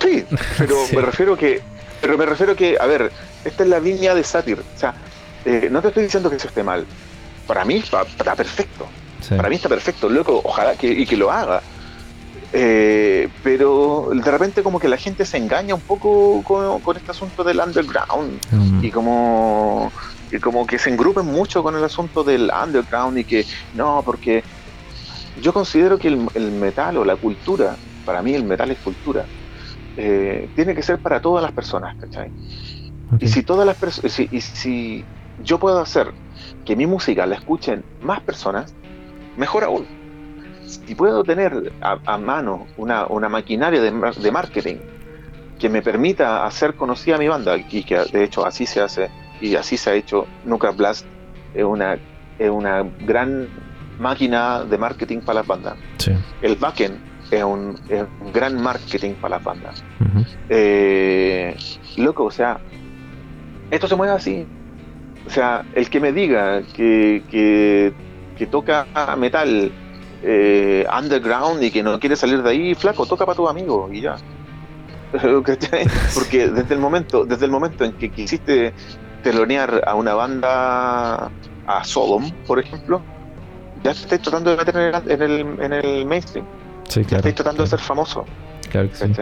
Sí, pero me refiero que, pero me refiero que, a ver, esta es la viña de Satyr. O sea, eh, no te estoy diciendo que eso esté mal. Para mí está, perfecto. Para mí está perfecto, loco. Ojalá que, y que lo haga. Eh, pero de repente como que la gente se engaña un poco con, este asunto del underground mm. y como y como que se engrupen mucho con el asunto del underground y que no porque yo considero que el metal o la cultura para mí el metal es cultura eh, tiene que ser para todas las personas, ¿cachai? Y si todas las personas, si, y si yo puedo hacer que mi música la escuchen más personas, mejor aún. Si puedo tener a, mano una, una maquinaria de, de, marketing que me permita hacer conocida mi banda, y que de hecho así se hace, y así se ha hecho, Nuclear Blast es una, es una gran máquina de marketing para las bandas. El backend es un, gran marketing para las bandas. Eh, loco, o sea, esto se mueve así. O sea, el que me diga que, que, toca metal eh, underground y que no quiere salir de ahí, flaco, toca para tu amigo y ya. Porque desde el momento, desde el momento en que quisiste telonear a una banda, a Sodom, por ejemplo, ya te estás tratando de meter en el, en el mainstream. Sí, claro. Estás tratando de ser famoso. Claro que sí.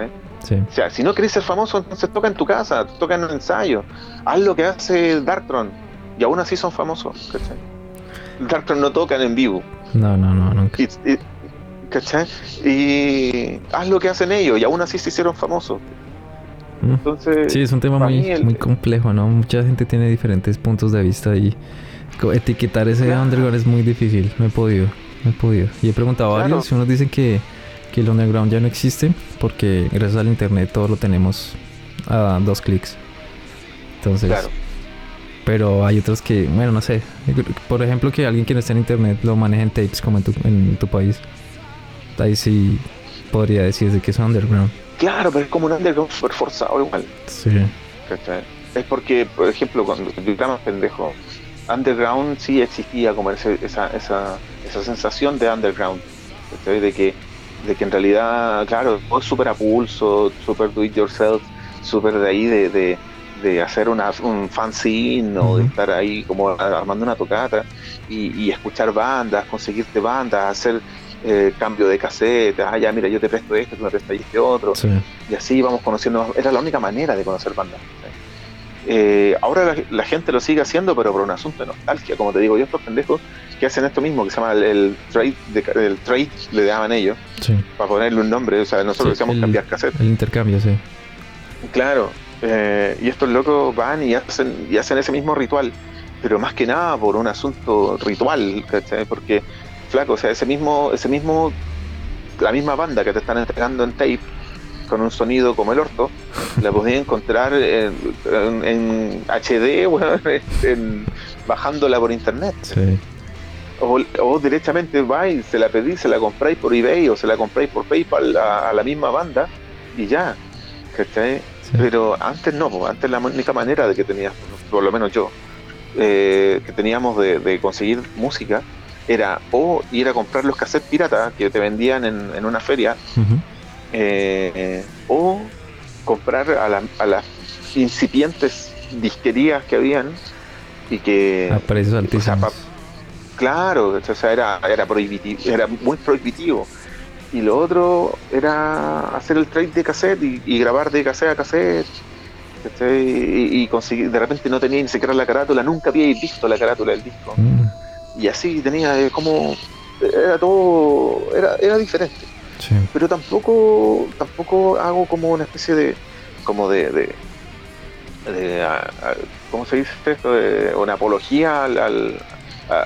sí. O sea, si no querés ser famoso, entonces toca en tu casa, toca en un ensayo. Haz lo que hace Darktron. Y aún así son famosos. ¿cachai? Darktron no tocan en vivo. No, no, no, nunca. Y, ¿Cachai? Y haz lo que hacen ellos y aún así se hicieron famosos. Mm. Entonces, sí, es un tema muy, muy complejo, ¿no? Mucha gente tiene diferentes puntos de vista y etiquetar ese underground es muy difícil. No he podido. No he podido. Y he preguntado a varios y unos dicen que, que el underground ya no existe porque gracias al internet todo lo tenemos a dos clics. Entonces, claro. Pero hay otros que, bueno, no sé. Por ejemplo, que alguien que no esté en internet lo maneje en tapes como en tu, en tu país. Ahí sí podría decirse que es underground. Claro, pero es como un underground súper forzado igual. Sí. Es porque, por ejemplo, cuando yo más pendejo, underground sí existía como esa, esa, esa sensación de underground, de que, de que en realidad, claro, es súper a pulso, súper do it yourself, súper de ahí de, de, hacer una, un fanzine o de estar ahí como armando una tocata y, escuchar bandas, conseguirte bandas, hacer eh, cambio de cassette, ah, ya mira, yo te presto esto, tú me prestas este otro, y así vamos conociendo, era la única manera de conocer bandas. Eh, ahora la, gente lo sigue haciendo, pero por un asunto de nostalgia, como te digo yo, estos pendejos que hacen esto mismo, que se llama el, trade, el trade, le llaman ellos, para ponerle un nombre, o sea, nosotros decíamos cambiar cassette. El intercambio, sí. Claro, eh, y estos locos van y hacen, y hacen ese mismo ritual, pero más que nada por un asunto ritual, Porque, flaco, o sea, ese mismo, ese mismo, la misma banda que te están entregando en tape, con un sonido como el orto, la podía encontrar en, HD, bueno, bajándola por internet. O, directamente vais, se la pedís, se la compráis por eBay o se la compráis por PayPal a, la misma banda y ya. Pero antes no, antes la única manera de que tenías, por lo menos yo, eh, que teníamos de, conseguir música era o ir a comprar los cassettes pirata que te vendían en, una feria, eh, o comprar a, las incipientes disquerías que habían y que... A precios altísimos. claro, o sea, era, era, prohibitivo, era muy prohibitivo. Y lo otro era hacer el trade de cassette y, grabar de cassette a cassette. Y, conseguir, de repente no tenía ni siquiera la carátula, nunca había visto la carátula del disco. Mm. Y así tenía eh, como. Era todo. Era, era diferente. Pero tampoco tampoco hago como una especie de. como de. de, ¿Cómo se dice esto? De una apología al, al,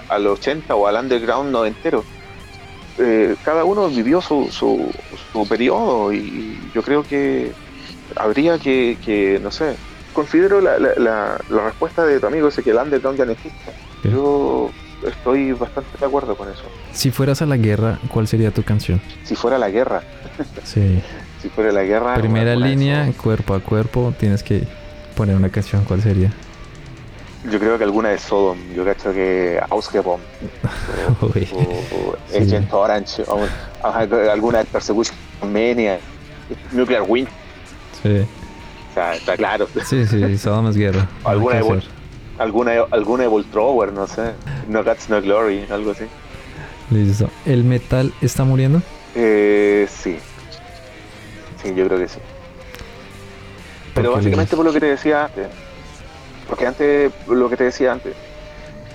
al 80 o al underground noventero eh, cada uno vivió su, su, periodo y yo creo que habría que, no sé, considero la, la, la, respuesta de tu amigo ese que el underground ya no existe. Yo estoy bastante de acuerdo con eso. Si fueras a la guerra, ¿cuál sería tu canción? Si fuera la guerra. Sí. si fuera la guerra. Primera línea, cuerpo a cuerpo, tienes que poner una canción, ¿cuál sería? Yo creo que alguna de Sodom, yo creo que Ausgebomb o, o, Agent Orange, o, alguna de Persecution Mania, Nuclear Wind. Sí. O sea, está claro. Sí, sí, Sodom es guerra. alguna, de, alguna, alguna de Voltrower, no sé. No Guts, No Glory, algo así. Listo. ¿El metal está muriendo? Eh, sí. Sí, yo creo que sí. Pero básicamente por lo que te decía antes porque antes, lo que te decía antes,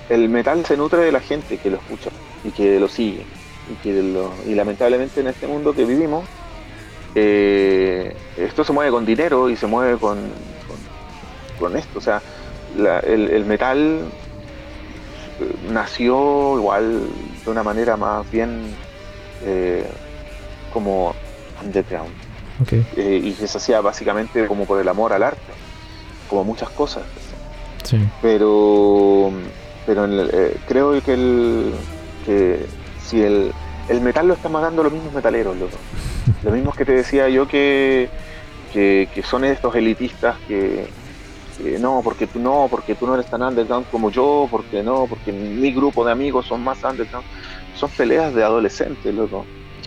el metal se nutre de la gente que lo escucha y que lo sigue. Y, que lo, y lamentablemente en este mundo que vivimos, eh, esto se mueve con dinero y se mueve con, con, esto. O sea, el, metal nació igual de una manera más bien eh, como underground. Eh, y que se hacía básicamente como por el amor al arte, como muchas cosas. Pero, pero eh, creo que, el, que si el, el metal lo están mandando los mismos metaleros, loco. los mismos que te decía yo que, que, son estos elitistas que, no, porque tú no, porque tú no eres tan underground como yo, porque no, porque mi grupo de amigos son más underground. Son peleas de adolescentes, loco.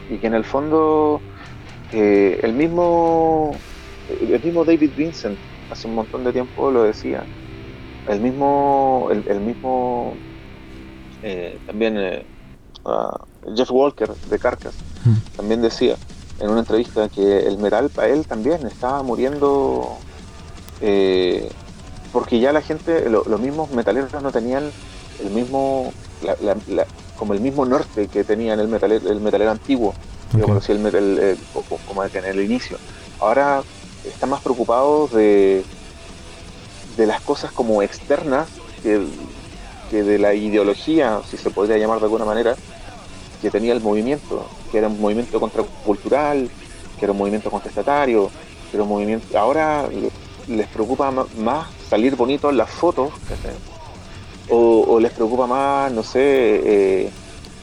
Y que en el fondo eh, el mismo el mismo David Vincent hace un montón de tiempo lo decía el mismo, el, mismo eh, también eh, Jeff Walker de Carcass también decía en una entrevista que el metal para él también estaba muriendo eh, porque ya la gente, los mismos metaleros no tenían el mismo, como el mismo norte que tenían el metalero, el metalero antiguo, como, el metal, como en el inicio. Ahora están más preocupados de de las cosas como externas que, de la ideología, si se podría llamar de alguna manera, que tenía el movimiento, que era un movimiento contracultural, que era un movimiento contestatario, que era un movimiento... Ahora les preocupa más salir bonito en las fotos, o, les preocupa más, no sé, eh,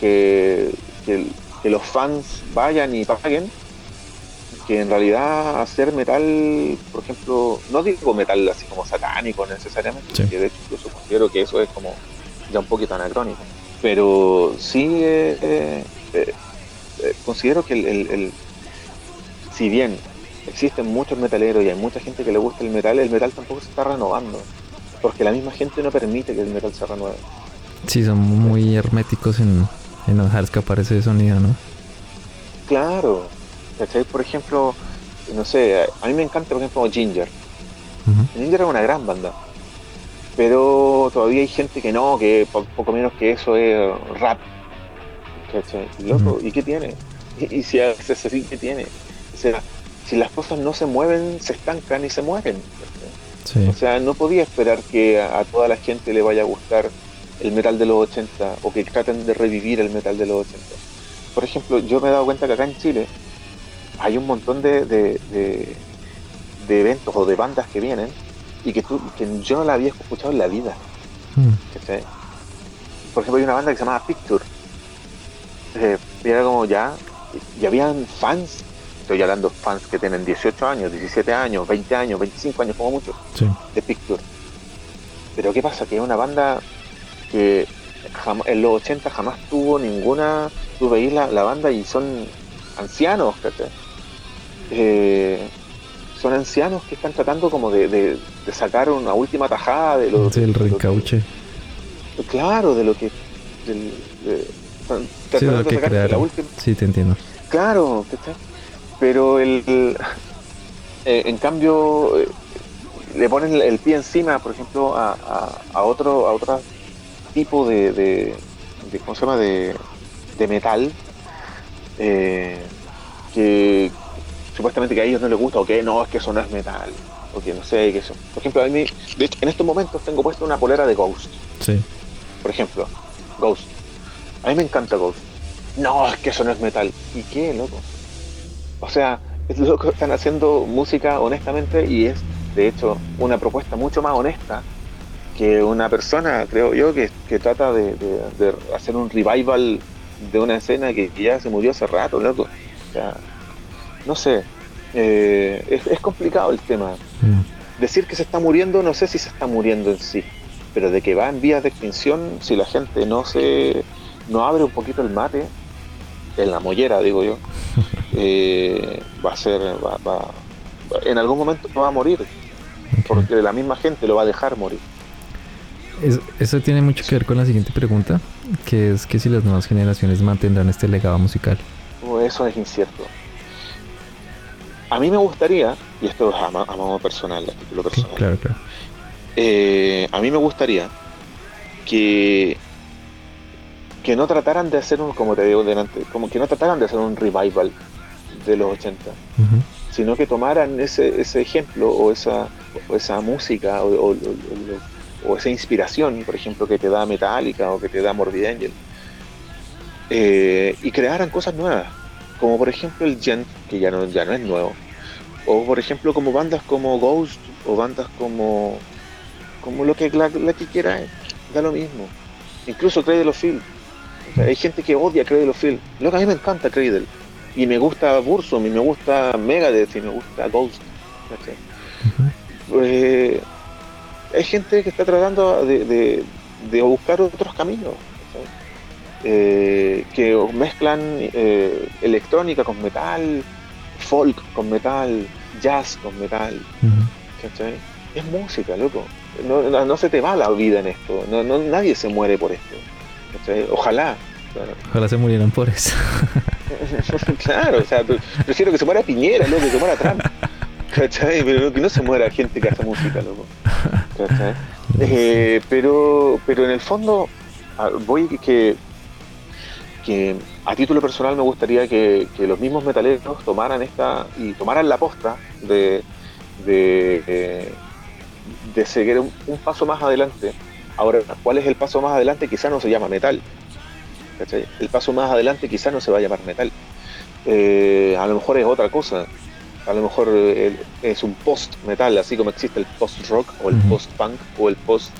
que, que los fans vayan y paguen que en realidad hacer metal, por ejemplo, no digo metal así como satánico necesariamente, que de hecho incluso considero que eso es como ya un poquito anacrónico, pero sí eh, eh, eh, considero que el, si bien existen muchos metaleros y hay mucha gente que le gusta el metal, el metal tampoco se está renovando, porque la misma gente no permite que el metal se renueve. Sí, son muy herméticos en, en dejar escapar ese sonido, ¿no? Claro, ¿Cachai? Por ejemplo, no sé, a mí me encanta, por ejemplo, Ginger. Ginger es una gran banda. Pero todavía hay gente que no, que poco menos que eso es rap. ¿Cachai? Loco, ¿y qué tiene? ¿Y, si es así, qué tiene? O sea, si las cosas no se mueven, se estancan y se mueren. O sea, no podía esperar que a, toda la gente le vaya a gustar el metal de los 80 o que traten de revivir el metal de los 80. Por ejemplo, yo me he dado cuenta que acá en Chile hay un montón de, de, eventos o de bandas que vienen y que, tú, que yo no la había escuchado en la vida. Mm. Por ejemplo, hay una banda que se llamaba Picture. Eh, era como ya, y habían fans, estoy hablando de fans que tienen 18 años, 17 años, 20 años, 25 años como mucho, de Picture. Pero ¿qué pasa? Que es una banda que en los 80 jamás tuvo ninguna, tú veis la, la banda y son ancianos, eh, son ancianos que están tratando como de, sacar una última tajada de lo, del reencauche. claro, de lo que... Del, sí, de lo que crearon. Sí, te entiendo. Claro, pero el, eh, en cambio eh, le ponen el, pie encima, por ejemplo, a, a, otro a otro tipo de, de, ¿cómo se llama? de, de metal eh, que supuestamente que a ellos no les gusta o que no, es que eso no es metal o que no sé, que eso. Por ejemplo, a mí, de hecho, en estos momentos tengo puesto una polera de Ghost. Sí. Por ejemplo, Ghost. A mí me encanta Ghost. No, es que eso no es metal. ¿Y qué, loco? O sea, es loco, están haciendo música honestamente y es, de hecho, una propuesta mucho más honesta que una persona, creo yo, que, trata de, hacer un revival de una escena que, ya se murió hace rato, loco. O sea, no sé, eh, es, complicado el tema. Mm. Decir que se está muriendo, no sé si se está muriendo en sí, pero de que va en vías de extinción, si la gente no se no abre un poquito el mate, en la mollera, digo yo, eh, va a ser, va, en algún momento va a morir, porque la misma gente lo va a dejar morir. eso tiene mucho que ver con la siguiente pregunta, que es que si las nuevas generaciones mantendrán este legado musical. Oh, eso es incierto. A mí me gustaría, y esto es a, modo personal, a título personal, claro, claro. Eh, a mí me gustaría que que no trataran de hacer un, como te digo delante, como que no trataran de hacer un revival de los 80, sino que tomaran ese, ese ejemplo o esa, esa música o, esa inspiración, por ejemplo, que te da Metallica o que te da Morbid Angel, eh, y crearan cosas nuevas, como por ejemplo el Gent, que ya no, ya no es nuevo, o por ejemplo como bandas como Ghost o bandas como como lo que la, que quiera da lo mismo incluso Cradle of Field hay gente que odia Cradle of Filth. Lo que a mí me encanta Cradle. Y me gusta Bursum, y me gusta Megadeth, y me gusta Ghost. Eh, hay gente que está tratando de, buscar otros caminos. Eh, que mezclan eh, electrónica con metal, folk con metal, jazz con metal. Es música, loco. No, se te va la vida en esto. No, nadie se muere por esto. Ojalá. Ojalá se murieran por eso. claro, o sea, prefiero que se muera Piñera, loco, que se muera Trump. ¿Cachai? Pero que no se muera gente que hace música, loco. ¿Cachai? Eh, pero, pero en el fondo, voy que, que a título personal me gustaría que, los mismos metaleros tomaran esta y tomaran la posta de, de, de seguir un, un, paso más adelante Ahora, ¿cuál es el paso más adelante? Quizá no se llama metal. El paso más adelante quizá no se va a llamar metal. Eh, a lo mejor es otra cosa. A lo mejor eh, es un post-metal, así como existe el post-rock o el post-punk o el post,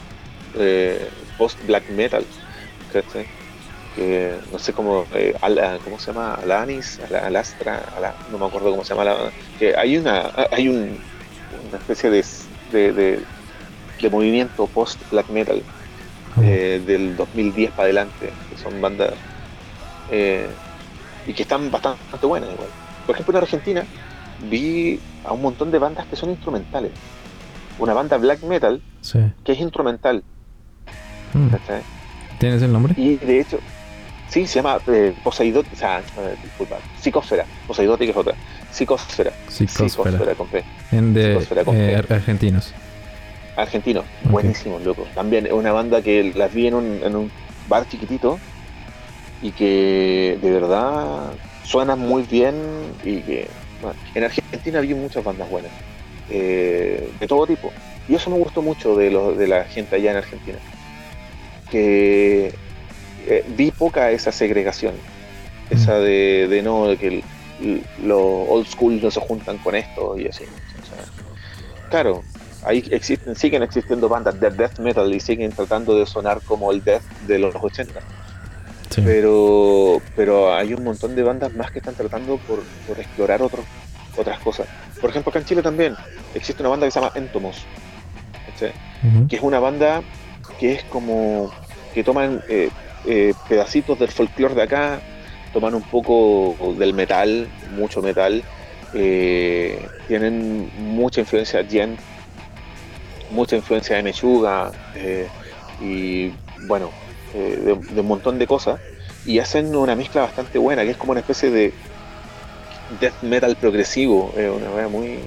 eh, post-black metal. Que, no sé cómo, ¿cómo se llama? Alanis, Alastra, no me acuerdo cómo se llama. que hay una, hay un, una especie de, de de movimiento post black metal eh, del 2010 para adelante, que son bandas eh, y que están bastante buenas igual. Por ejemplo, en Argentina vi a un montón de bandas que son instrumentales. Una banda black metal que es instrumental. Mm. ¿Tienes el nombre? Y de hecho, sí, se llama eh, Poseidot, o sea, eh, disculpa, Psicosfera. Poseidotic es otra. Psicosfera. Psicosfera. con En de argentinos argentino, buenísimo, loco. También es una banda que las vi en un, en un bar chiquitito y que de verdad suenan muy bien y que en Argentina vi muchas bandas buenas, eh, de todo tipo. Y eso me gustó mucho de, lo, de la gente allá en Argentina. Que eh, vi poca esa segregación, esa de, de no, de que los old school no se juntan con esto y así. claro, ahí existen, siguen existiendo bandas de death metal y siguen tratando de sonar como el death de los 80. Pero, pero hay un montón de bandas más que están tratando por, explorar otros otras cosas. Por ejemplo, acá en Chile también existe una banda que se llama Entomos, que es una banda que es como que toman eh, eh, pedacitos del folclore de acá, toman un poco del metal, mucho metal, eh, tienen mucha influencia de Gent, mucha influencia de Mechuga y bueno, de, un montón de cosas. Y hacen una mezcla bastante buena, que es como una especie de death metal progresivo, una manera muy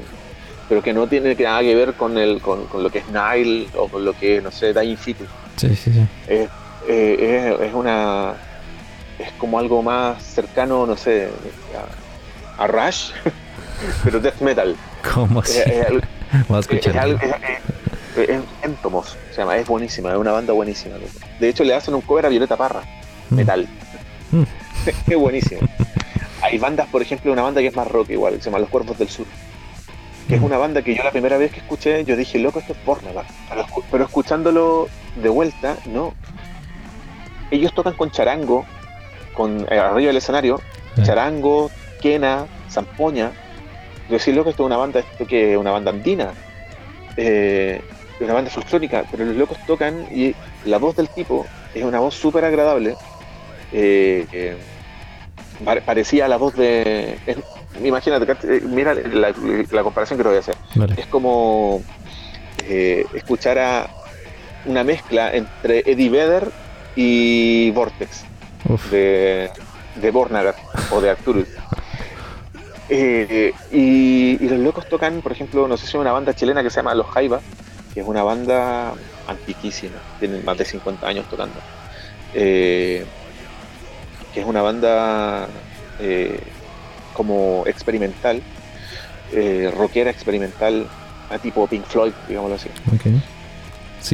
pero que no tiene nada que ver con el con, lo que es Nile o con lo que no sé Dying Fetus. Sí sí sí. Es, eh, es, una es como algo más cercano no sé a, Rush pero death metal ¿Cómo así? Vamos a escuchar es, Entomos se llama es buenísima es una banda buenísima de hecho le hacen un cover a Violeta Parra mm. metal mm. es buenísimo hay bandas por ejemplo una banda que es más rock igual que se llama Los Cuervos del Sur que es una banda que yo la primera vez que escuché, yo dije, loco, esto es porno, pero, pero escuchándolo de vuelta, no. Ellos tocan con charango, con eh, arriba del escenario, charango, quena, zampoña. Yo decía, loco, esto es una banda, esto que es una banda andina, eh, una banda folclórica, pero los locos tocan y la voz del tipo es una voz súper agradable. Eh, parecía la voz de imagínate, eh, mira la, comparación que te voy a hacer. Es como eh, escuchar a una mezcla entre Eddie Vedder y Vortex de, de Bornagar o de Arcturus. Eh, y, los locos tocan, por ejemplo, no sé si es una banda chilena que se llama Los Jaiba, que es una banda antiquísima, tienen más de 50 años tocando. que es una banda como experimental, eh, rockera experimental, a tipo Pink Floyd, digámoslo así. Okay.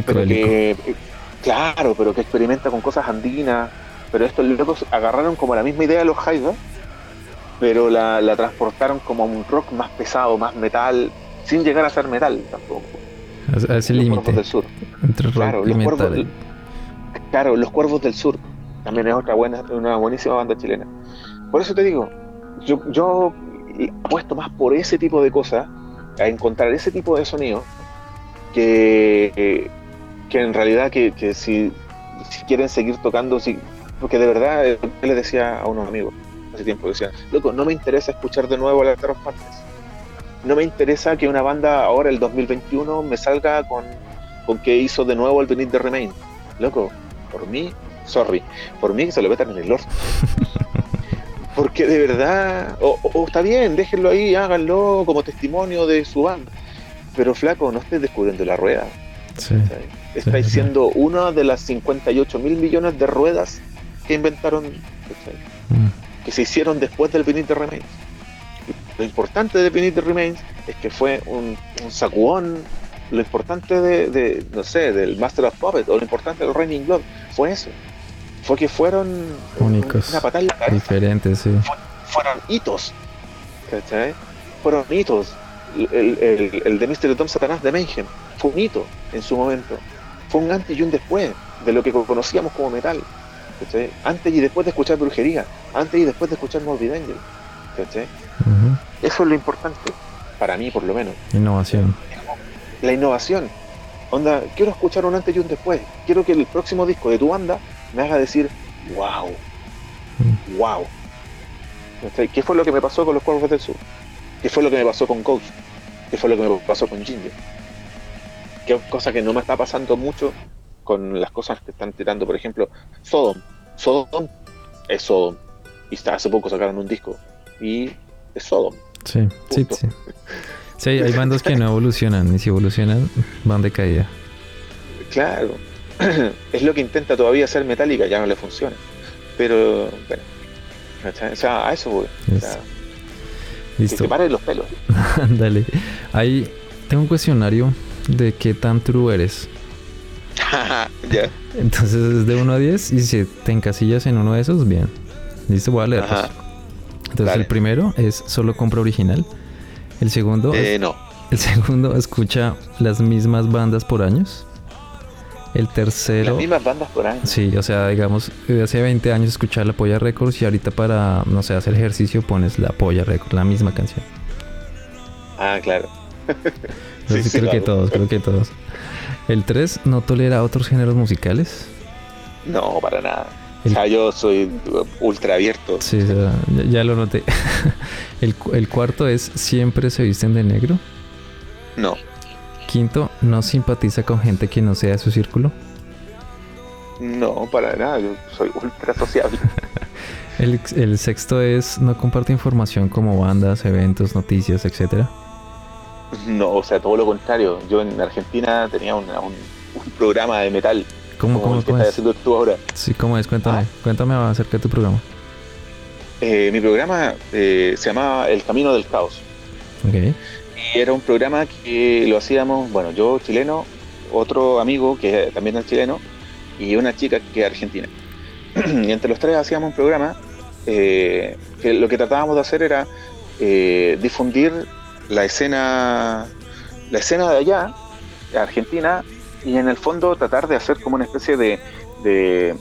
Pero que, eh, claro, pero que experimenta con cosas andinas. Pero estos locos agarraron como la misma idea de los Haida, pero la, transportaron como a un rock más pesado, más metal, sin llegar a ser metal tampoco. A ese límite. del Sur. Entre rock claro, y los metal. Cuervos, claro, los Cuervos del Sur. También es otra buena, una buenísima banda chilena. Por eso te digo, yo, yo apuesto más por ese tipo de cosas, a encontrar ese tipo de sonido, que, que en realidad que, si, quieren seguir tocando, si, porque de verdad, yo le decía a unos amigos hace tiempo, decía, loco, no me interesa escuchar de nuevo a las Partes. No me interesa que una banda ahora, el 2021, me salga con, con que hizo de nuevo el Beneath the Remain. Loco, por mí, sorry, por mí que se lo metan en el orto. Porque de verdad, o, está bien, déjenlo ahí, háganlo como testimonio de su banda. Pero flaco, no estés descubriendo la rueda. Sí, Estáis siendo una de las 58 mil millones de ruedas que inventaron, mm. que se hicieron después del Beneath Remains. Lo importante de Beneath Remains es que fue un, un sacudón. Lo importante de, no sé, del Master of Puppets o lo importante del Raining Blood fue eso fue que fueron únicos, una patada diferentes, sí. fueron hitos, ¿cachai? Fueron hitos. El, el, de Mr. Tom Satanás de Mayhem fue un hito en su momento. Fue un antes y un después de lo que conocíamos como metal. ¿cachai? Antes y después de escuchar brujería, antes y después de escuchar Morbid Angel. ¿cachai? Eso es lo importante, para mí por lo menos. Innovación. La innovación. Onda, quiero escuchar un antes y un después. Quiero que el próximo disco de tu banda me haga decir, wow, wow. ¿Qué fue lo que me pasó con los Cuervos del Sur? ¿Qué fue lo que me pasó con Coach? ¿Qué fue lo que me pasó con Ginger? ¿Qué cosa que no me está pasando mucho con las cosas que están tirando? Por ejemplo, Sodom. Sodom es Sodom. Y hace poco sacaron un disco. Y es Sodom. Sí, sí, sí. Sí, hay bandas que no evolucionan. Y si evolucionan, van de caída. Claro. es lo que intenta todavía hacer Metallica, ya no le funciona. Pero, bueno, o sea, a eso voy. Listo. Que te los pelos. Dale. Ahí tengo un cuestionario de qué tan true eres. ya. Entonces es de 1 a 10 y si te encasillas en uno de esos, bien. Listo, voy a leer. Entonces el primero es solo compra original. El segundo... Eh, no. El segundo escucha las mismas bandas por años. El tercero. Las mismas bandas por año. Sí, o sea, digamos, hace 20 años escuchar la Polla Records y ahorita para, no sé, hacer ejercicio pones la Polla Records, la misma canción. Ah, claro. sí, creo que todos, creo que todos. El 3 no tolera otros géneros musicales. No, para nada. O sea, yo soy ultra abierto. Sí, ya, lo noté. el, el cuarto es siempre se visten de negro. No. Quinto, no simpatiza con gente que no sea de su círculo. No, para nada, yo soy ultra sociable. el, sexto es no comparte información como bandas, eventos, noticias, etcétera. No, o sea, todo lo contrario. Yo en Argentina tenía un, programa de metal. ¿Cómo, cómo, cómo es? haciendo tú ahora. Sí, ¿cómo es? Cuéntame, ah. cuéntame acerca de tu programa. Eh, mi programa eh, se llamaba El Camino del Caos. Okay. Y era un programa que lo hacíamos, bueno, yo chileno, otro amigo que también es chileno, y una chica que es argentina. y entre los tres hacíamos un programa eh, que lo que tratábamos de hacer era difundir la escena, la escena de allá, de Argentina, y en el fondo tratar de hacer como una especie de, de,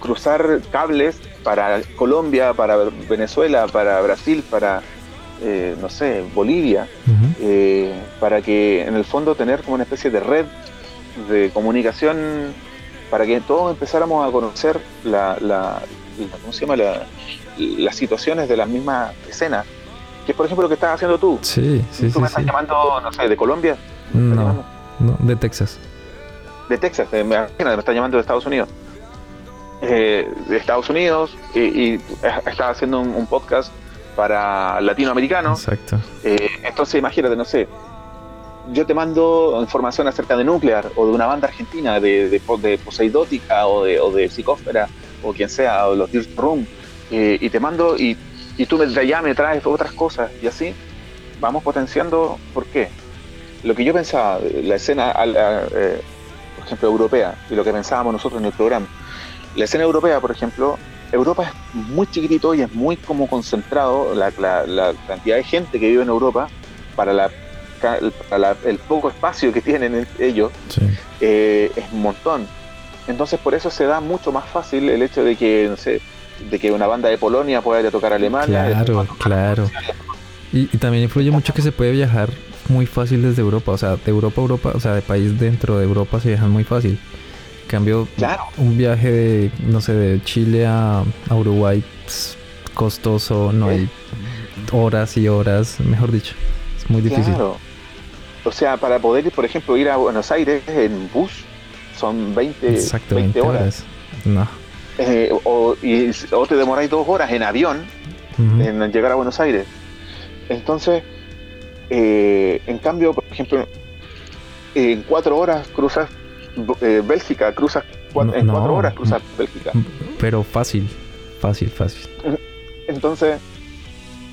cruzar cables para Colombia, para Venezuela, para Brasil, para eh, no sé, Bolivia, para que en el fondo tener como una especie de red de comunicación para que todos empezáramos a conocer la, la, ¿cómo se llama? las situaciones de las mismas escenas. Que es, por ejemplo, lo que estás haciendo tú. Sí, sí, ¿Tú me estás llamando, no sé, de Colombia? No, no, de Texas. De Texas, me, me estás llamando de Estados Unidos. Eh, de Estados Unidos y, y estás haciendo un, podcast para latinoamericanos. Exacto. Eh, entonces, imagínate, no sé, yo te mando información acerca de Nuclear o de una banda argentina de, de, Poseidótica o de, o de Psicósfera o quien sea, o los Dirt Room, eh, y te mando y, y tú me, ya me traes otras cosas y así vamos potenciando. ¿Por qué? Lo que yo pensaba, la escena, eh, por ejemplo, europea, y lo que pensábamos nosotros en el programa, la escena europea, por ejemplo, Europa es muy chiquitito y es muy como concentrado la, la cantidad de gente que vive en Europa para la el poco espacio que tienen ellos eh, es un montón. Entonces por eso se da mucho más fácil el hecho de que, no sé, de que una banda de Polonia pueda ir a tocar a Alemania. Claro, claro. Y, también influye mucho que se puede viajar muy fácil desde Europa, o sea, de Europa a Europa, o sea, de país dentro de Europa se viajan muy fácil. En cambio, un viaje de, no sé, de Chile a, Uruguay, pues, costoso, no hay horas y horas, mejor dicho, es muy difícil. O sea, para poder, por ejemplo, ir a Buenos Aires en bus son 20, 20 horas. No. Eh, o, y, te demoráis dos horas en avión en llegar a Buenos Aires. Entonces, eh, en cambio, por ejemplo, en cuatro horas cruzas eh, Bélgica, cruzas en cuatro horas cruzas Bélgica. Pero fácil, fácil, fácil. Entonces,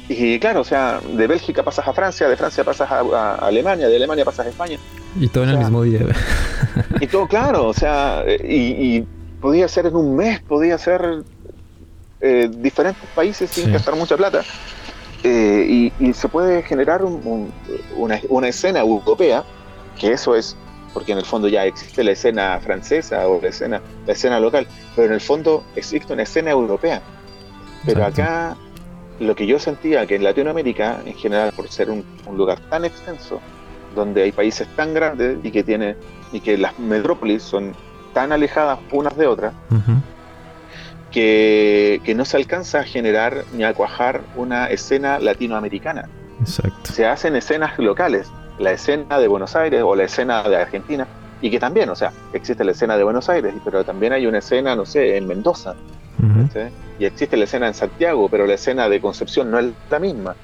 y claro, o sea, de Bélgica pasas a Francia, de Francia pasas a, Alemania, de Alemania pasas a España. Y todo en el mismo día. y todo, claro, o sea, y, podía ser en un mes, podía ser eh, diferentes países sin gastar mucha plata. Eh, y, se puede generar una, escena europea, que eso es, porque en el fondo ya existe la escena francesa o la escena, la escena local, pero en el fondo existe una escena europea. Pero acá lo que yo sentía que en Latinoamérica, en general, por ser un, lugar tan extenso, donde hay países tan grandes y que tiene y que las metrópolis son tan alejadas unas de otras, que, no se alcanza a generar ni a cuajar una escena latinoamericana. Exacto. Se hacen escenas locales, la escena de Buenos Aires o la escena de Argentina, y que también, o sea, existe la escena de Buenos Aires, pero también hay una escena, no sé, en Mendoza, y existe la escena en Santiago, pero la escena de Concepción no es la misma.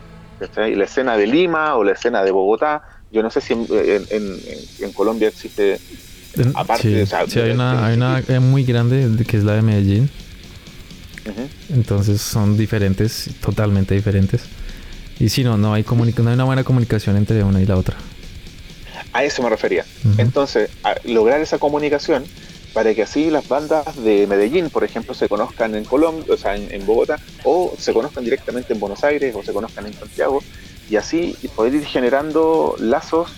Y la escena de Lima o la escena de Bogotá, yo no sé si en, Colombia existe... Aparte, sí, hay una, hay una muy grande que es la de Medellín. Entonces son diferentes, totalmente diferentes. Y si no, no hay, no hay una buena comunicación entre una y la otra. A eso me refería. Entonces, lograr esa comunicación para que así las bandas de Medellín, por ejemplo, se conozcan en Colombia, o sea, en, Bogotá, o se conozcan directamente en Buenos Aires, o se conozcan en Santiago, y así poder ir generando lazos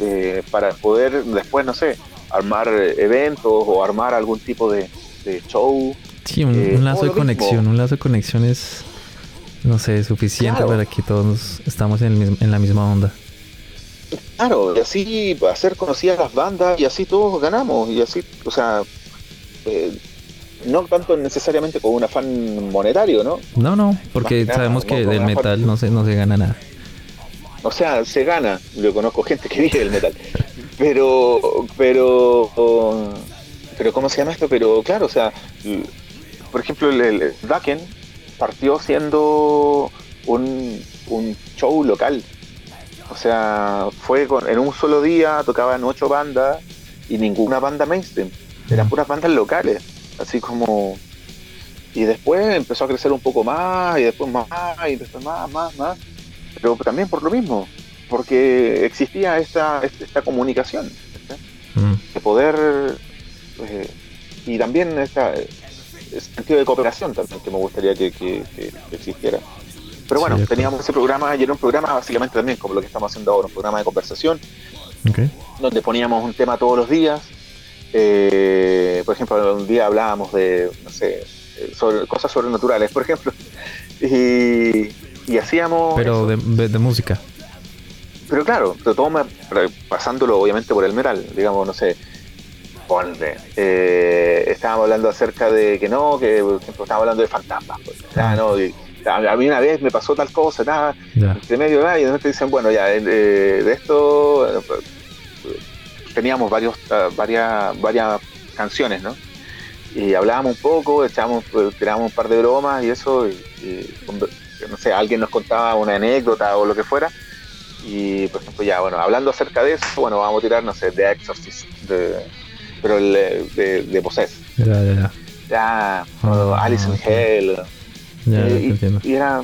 eh, para poder después, no sé, armar eventos o armar algún tipo de, show. Sí, un, eh, lazo de conexión, un lazo de conexión es, no sé, suficiente para que todos estamos en, en la misma onda. Claro, y así hacer conocidas las bandas y así todos ganamos. Y así, o sea, eh, no tanto necesariamente con un afán monetario, ¿no? No, no, porque sabemos que del metal no se, no se gana nada. O sea, se gana, yo conozco gente que vive del metal, pero, pero, pero, ¿cómo se llama esto? Pero claro, o sea, por ejemplo, el, el partió siendo un, un show local. O sea, fue con, en un solo día, tocaban ocho bandas y ninguna banda mainstream, eran puras bandas locales, así como... Y después empezó a crecer un poco más, y después más, y después más, más, más. Pero también por lo mismo, porque existía esta, esta comunicación, mm. de poder... Eh, y también esta, ese sentido de cooperación también que me gustaría que, existiera. Pero bueno, teníamos ese programa y era un programa básicamente también como lo que estamos haciendo ahora, un programa de conversación, donde poníamos un tema todos los días. Eh, por ejemplo, un día hablábamos de, no sé, sobre cosas sobrenaturales, por ejemplo, y, hacíamos... Pero de, música. Pero claro, todo pasándolo obviamente por el metal, digamos, no sé, eh, estábamos hablando acerca de que no, que por ejemplo estábamos hablando de fantasmas. Pues, ah. a, mí una vez me pasó tal cosa, nada, entre medio, y de repente dicen, bueno, ya, eh, de esto pues, teníamos varios, ah, varias, varias canciones, ¿no? Y hablábamos un poco, echábamos, pues, tirábamos un par de bromas y eso, y, no sé, alguien nos contaba una anécdota o lo que fuera. Y por ejemplo, ya, bueno, hablando acerca de eso, bueno, vamos a tirar, no sé, The Exorcist, de, pero el de, de Possess. Ya, ya, ya. Ya, ah, Alice in Hell. Ya, y, era,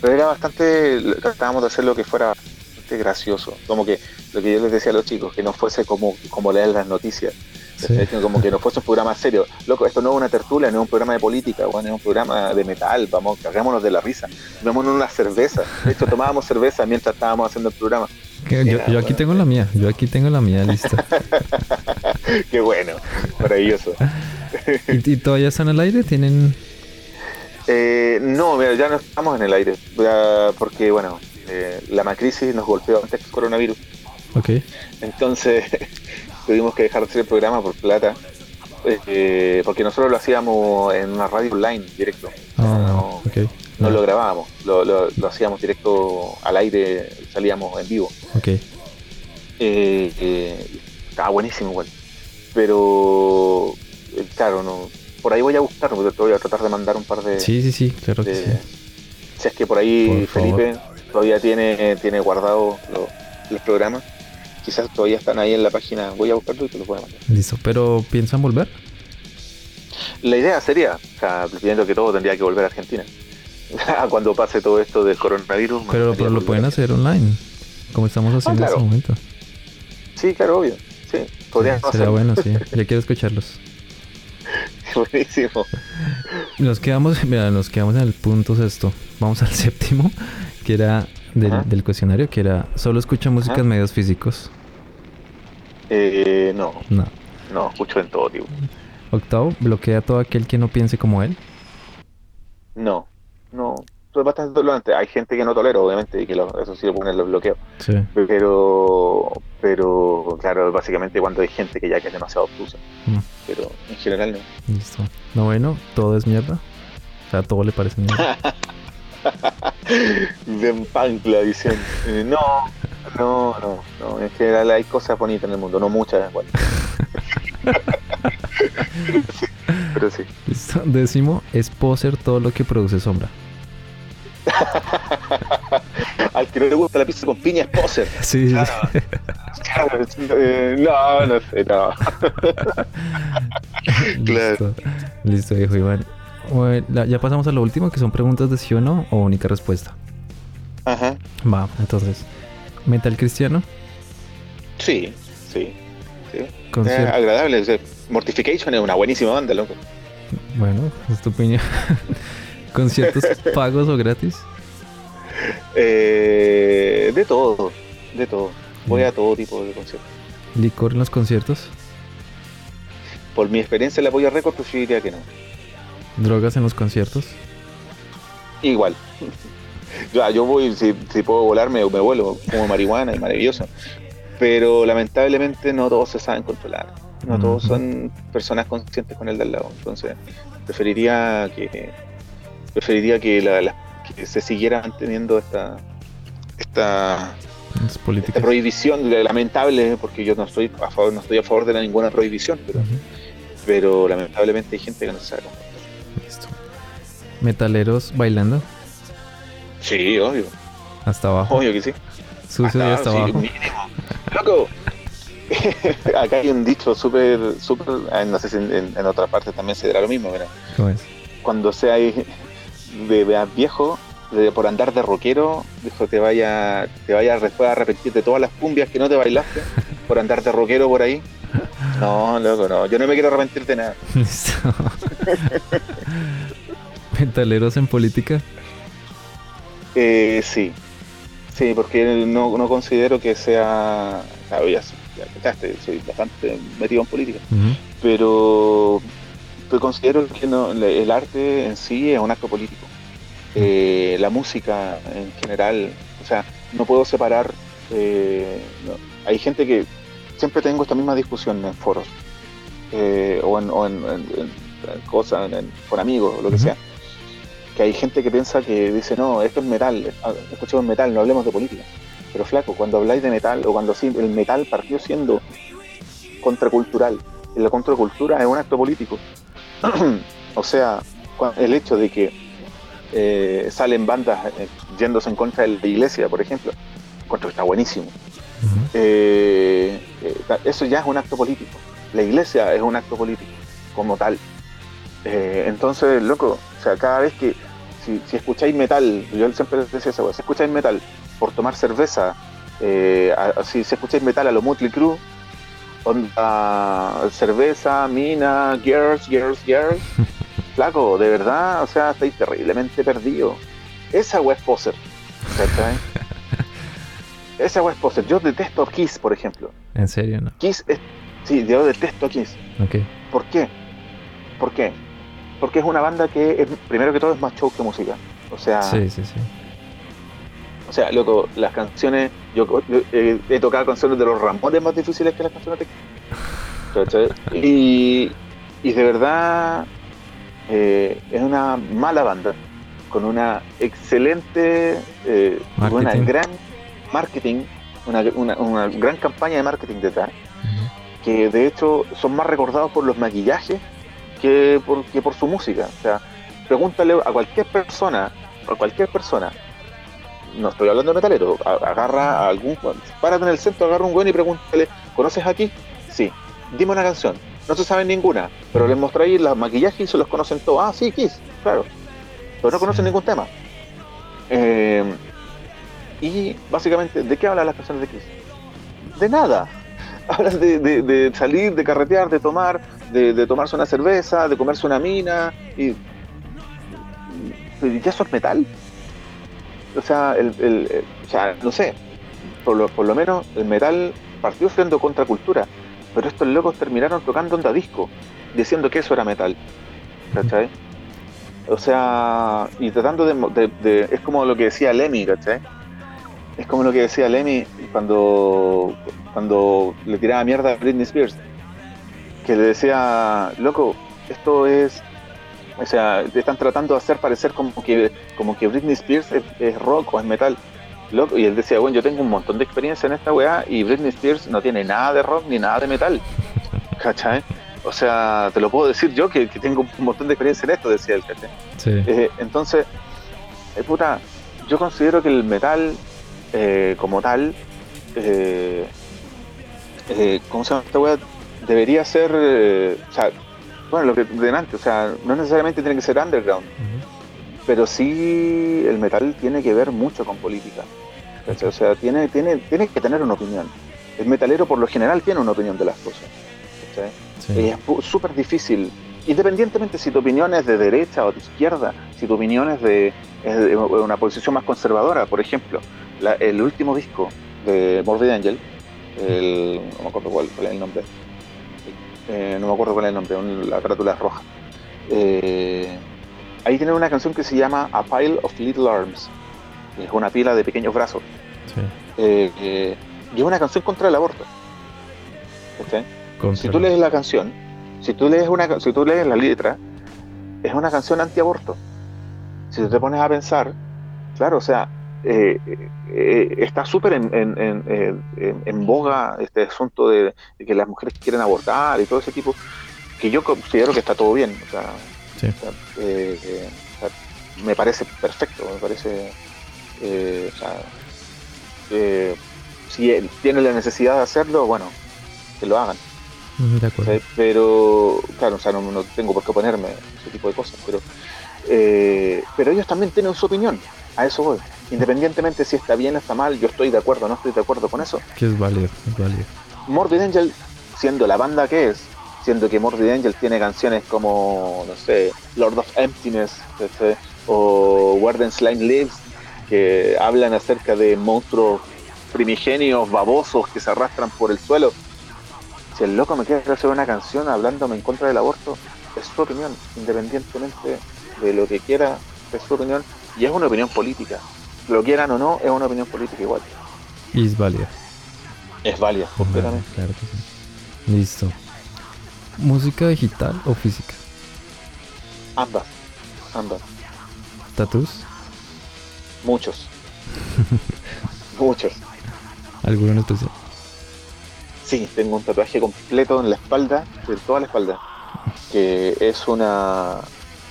pero era bastante, tratábamos de hacer lo que fuera bastante gracioso. Como que lo que yo les decía a los chicos, que no fuese como, como leer las noticias. Como que no fuese un programa serio. Loco, esto no es una tertulia, no es un programa de política, bueno, es un programa de metal, vamos, cargámonos de la risa. Tomémonos una cerveza. De hecho, tomábamos cerveza mientras estábamos haciendo el programa. Yo, aquí tengo la mía, yo aquí tengo la mía lista. Qué bueno, maravilloso. ¿Y, todavía están al aire? ¿Tienen...? Eh, no, mira, ya no estamos en el aire, porque bueno, eh, la macrisis nos golpeó antes del coronavirus. Ok. Entonces tuvimos que dejar de hacer el programa por plata, eh, porque nosotros lo hacíamos en una radio online directo. Ah, okay no lo grabábamos, lo, lo, hacíamos directo al aire, salíamos en vivo. Ok. Eh, eh, estaba buenísimo igual. Pero, eh, claro, no por ahí voy a buscar, porque te voy a tratar de mandar un par de... Sí, sí, sí, claro que sí. Si es que por ahí Felipe todavía tiene, tiene guardado los, programas, quizás todavía están ahí en la página, voy a buscarlo y te los voy a mandar. Listo, pero ¿piensan volver? La idea sería, o sea, que todo tendría que volver a Argentina. cuando pase todo esto del coronavirus. Pero, pero lo pueden hacer online, como estamos ah, haciendo en este momento. Sí, claro, obvio. Sí, podrían Sería bueno, sí. Ya quiero escucharlos. Buenísimo. Nos quedamos, mira, nos quedamos en el punto sexto. Vamos al séptimo, que era del, cuestionario, que era solo escucha música en medios físicos. Eh, no. No. No, escucho en todo tipo. Octavo, bloquea a todo aquel que no piense como él. No no, es bastante tolerante. Hay gente que no tolera, obviamente, y que eso sí lo pone los bloqueos. Pero, pero, claro, básicamente cuando hay gente que ya que es demasiado obtusa. Mm. Pero en general no. Listo. No, bueno, todo es mierda. O sea, todo le parece mierda. de pancla dicen. Eh, no, no, no, no. En general hay cosas bonitas en el mundo, no muchas igual. pero sí. Listo. Décimo, es poser todo lo que produce sombra. Al que no le gusta la pizza con piña es poser. Sí, claro. Eh, no, no sé, no. Listo, Listo, viejo Iván. Ya pasamos a lo último, que son preguntas de sí o no o única respuesta. Ajá. Va, entonces, ¿metal cristiano? Sí, sí. sí. Eh, agradable. Mortification es una buenísima banda, loco. Bueno, es tu opinión. ¿Conciertos pagos o gratis? Eh, de todo, de todo. Voy a todo tipo de conciertos. ¿Licor en los conciertos? Por mi experiencia en la Polla Record, pues yo diría que no. ¿Drogas en los conciertos? Igual. ya, yo voy, si, puedo volarme, me vuelo, como marihuana y maravilloso. Pero lamentablemente no todos se saben controlar. no todos son personas conscientes con el de al lado. Entonces, preferiría que preferiría que, la, que se siguiera manteniendo esta esta, esta prohibición lamentable, porque yo no estoy a favor, no estoy a favor de la, ninguna prohibición, pero, pero lamentablemente hay gente que no se sabe Listo. ¿Metaleros bailando? Sí, obvio. Hasta abajo. Obvio que sí. Sucio y hasta abajo. Loco, acá hay un dicho súper, súper, ah, no sé si en, en, otras partes también se dirá lo mismo, pero ¿Cómo es? cuando seas de, viejo, por andar de rockero, dijo, te vaya, te vaya a arrepentir de todas las cumbias que no te bailaste, por andar de rockero por ahí. No, loco, no, yo no me quiero arrepentir de nada. ¿Metaleros en política? Eh, sí, sí, porque no, no considero que sea, claro, ya, soy bastante metido en política, pero, considero que no, el arte en sí es un acto político. Eh, la música en general, o sea, no puedo separar, eh, hay gente que siempre tengo esta misma discusión en foros eh, o en, o en, cosas, con amigos o lo que sea, que hay gente que piensa que dice, no, esto es metal, ah, escuchemos metal, no hablemos de política. Pero flaco, cuando habláis de metal o cuando el metal partió siendo contracultural, la contracultura es un acto político. o sea, el hecho de que eh, salen bandas eh, yéndose en contra de la iglesia, por ejemplo, que está buenísimo. Eh, eso ya es un acto político. La iglesia es un acto político, como tal. entonces, loco, o sea, cada vez que si, escucháis metal, yo siempre decía eso, si escucháis metal por tomar cerveza, eh, si se escucháis metal a lo Motley Crue, onda cerveza, mina, girls, girls, girls, flaco, de verdad, o sea, estáis terriblemente perdido. Esa web poser, ¿cachai? Esa web poser. Yo detesto a Kiss, por ejemplo. ¿En serio, no? Kiss es... Sí, yo detesto a Kiss. Ok. ¿Por qué? ¿Por qué? Porque es una banda que, primero que todo, es más show que música. O sea... Sí, sí, sí. o sea, loco, las canciones, yo, he tocado canciones de los Ramones más difíciles que las canciones de... y, y de verdad eh, es una mala banda, con una excelente, eh, una gran marketing, una, una, gran campaña de marketing detrás, que de hecho son más recordados por los maquillajes que por, que por su música. O sea, pregúntale a cualquier persona, a cualquier persona no estoy hablando de metalero, agarra a algún, párate en el centro, agarra un güey y pregúntale, ¿conoces aquí? Sí, dime una canción. No se saben ninguna, pero les mostráis los maquillajes y se los conocen todos. Ah, sí, Kiss, claro. Pero no conocen ningún tema. Eh, y básicamente, ¿de qué hablan las canciones de Kiss? De nada. Hablan de, salir, de carretear, de tomar, de, tomarse una cerveza, de comerse una mina. Y, y ya eso es metal o sea, el, o sea no sé, por lo, por lo menos el metal partió siendo contracultura, pero estos locos terminaron tocando onda disco, diciendo que eso era metal. ¿Cachai? O sea, y tratando de, Es como lo que decía Lemmy, ¿cachai? Es como lo que decía Lemmy cuando, cuando le tiraba mierda a Britney Spears. Que le decía, loco, esto es o sea, te están tratando de hacer parecer como que, como que Britney Spears es, rock o es metal. y él decía, bueno, yo tengo un montón de experiencia en esta weá y Britney Spears no tiene nada de rock ni nada de metal. ¿Cachai? O sea, te lo puedo decir yo que, tengo un montón de experiencia en esto, decía él, ¿cachai? Eh, entonces, eh, puta, yo considero que el metal eh, como tal, ¿cómo se llama esta weá? Debería ser, o sea, bueno, lo que delante, o sea, no necesariamente tiene que ser underground, pero sí el metal tiene que ver mucho con política. O sea, tiene, tiene, tiene que tener una opinión. El metalero por lo general tiene una opinión de las cosas. Es súper difícil, independientemente si tu opinión es de derecha o de izquierda, si tu opinión es de, una posición más conservadora, por ejemplo, el último disco de Morbid Angel, el, no me acuerdo cuál, cuál es el nombre, eh, no me acuerdo cuál es el nombre, la carátula es roja. Eh, ahí tiene una canción que se llama A Pile of Little Arms, es una pila de pequeños brazos. Eh, y es una canción contra el aborto. si tú lees la canción, si tú lees una, si tú lees la letra, es una canción antiaborto. Si tú te pones a pensar, claro, o sea, eh, eh, está súper en, en, en, boga este asunto de, que las mujeres quieren abortar y todo ese tipo, que yo considero que está todo bien. O sea, eh, me parece perfecto, me parece. sea, si tienen la necesidad de hacerlo, bueno, que lo hagan. De acuerdo. Pero, claro, o sea, no, tengo por qué ponerme ese tipo de cosas, pero, eh, pero ellos también tienen su opinión, a eso voy. Independientemente si está bien o está mal, yo estoy de acuerdo o no estoy de acuerdo con eso. Que es válido, es válido. Morbid Angel, siendo la banda que es, siendo que Morbid Angel tiene canciones como, no sé, Lord of Emptiness, o Warden Slime Lives, que hablan acerca de monstruos primigenios, babosos que se arrastran por el suelo si el loco me quiere hacer una canción hablándome en contra del aborto, es su opinión, independientemente de lo que quiera, es su opinión, y es una opinión política. Lo quieran o no, es una opinión política igual. Y es válida. Es válida, completamente. Claro que sí. Listo. ¿Música digital o física? Ambas. Ambas. ¿Tatus? Muchos. Muchos. ¿Alguno en especial? Sí, tengo un tatuaje completo en la espalda, en toda la espalda, que es una...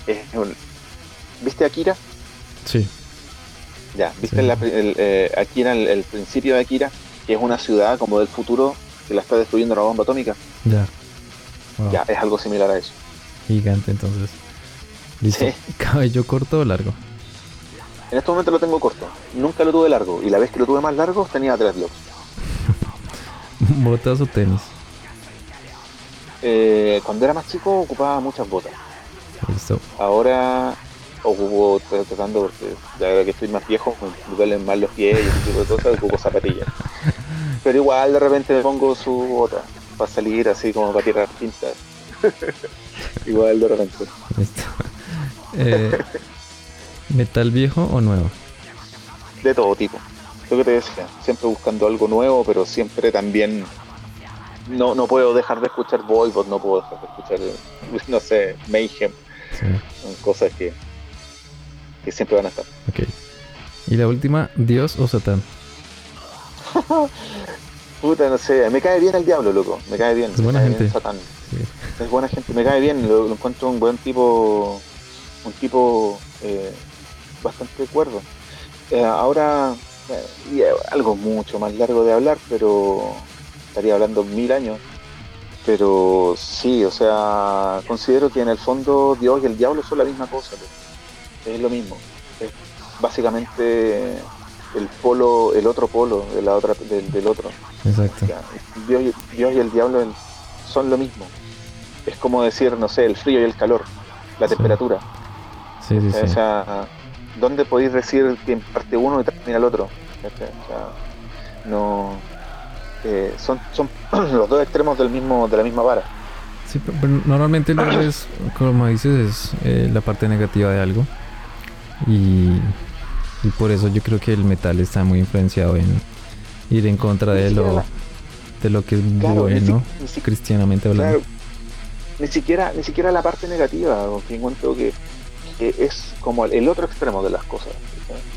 Es un, ¿Viste Akira? Sí. Ya, ¿viste el, eh, Akira, el, principio de Akira? Que es una ciudad como del futuro que la está destruyendo la bomba atómica. Ya. Ya, es algo similar a eso. Gigante entonces. ¿Listo? ¿Cabello corto o largo? En este momento lo tengo corto. Nunca lo tuve largo. Y la vez que lo tuve más largo tenía tres locks. ¿Botas o tenis? Eh, cuando era más chico ocupaba muchas botas. Listo. Ahora ocupo, tratando porque ya que estoy más viejo, me duelen más los pies y ese tipo de cosas, ocupo zapatillas. Pero igual de repente me pongo su bota para salir así como para tirar pintas. igual de repente. Eh, ¿Metal viejo o nuevo? De todo tipo lo que te decía, siempre buscando algo nuevo, pero siempre también no, no puedo dejar de escuchar Voivod, no puedo dejar de escuchar, no sé, Mayhem, son cosas que, que siempre van a estar. Ok. Y la última, ¿Dios o Satán? Puta, no sé, me cae bien el diablo, loco, me cae bien. Es buena gente. Satán. Es buena gente, me cae bien, lo, encuentro un buen tipo, un tipo eh, bastante cuerdo. Eh, ahora y algo mucho más largo de hablar, pero estaría hablando mil años. Pero sí, o sea, considero que en el fondo Dios y el diablo son la misma cosa. Es lo mismo. Es básicamente el polo, el otro polo de la otra, del, otro. Exacto. Dios, y, Dios y el diablo son lo mismo. Es como decir, no sé, el frío y el calor, la temperatura. Sí, sí, o sea, ¿dónde podéis decir que parte uno y termina el otro? no. Eh, son, son los dos extremos del mismo, de la misma vara. Sí, pero normalmente lo es, como dices, es eh, la parte negativa de algo. Y, y, por eso yo creo que el metal está muy influenciado en ir en contra de lo, de lo que es bueno, cristianamente hablando. ni siquiera, ni siquiera la parte negativa, porque encuentro que es como el otro extremo de las cosas.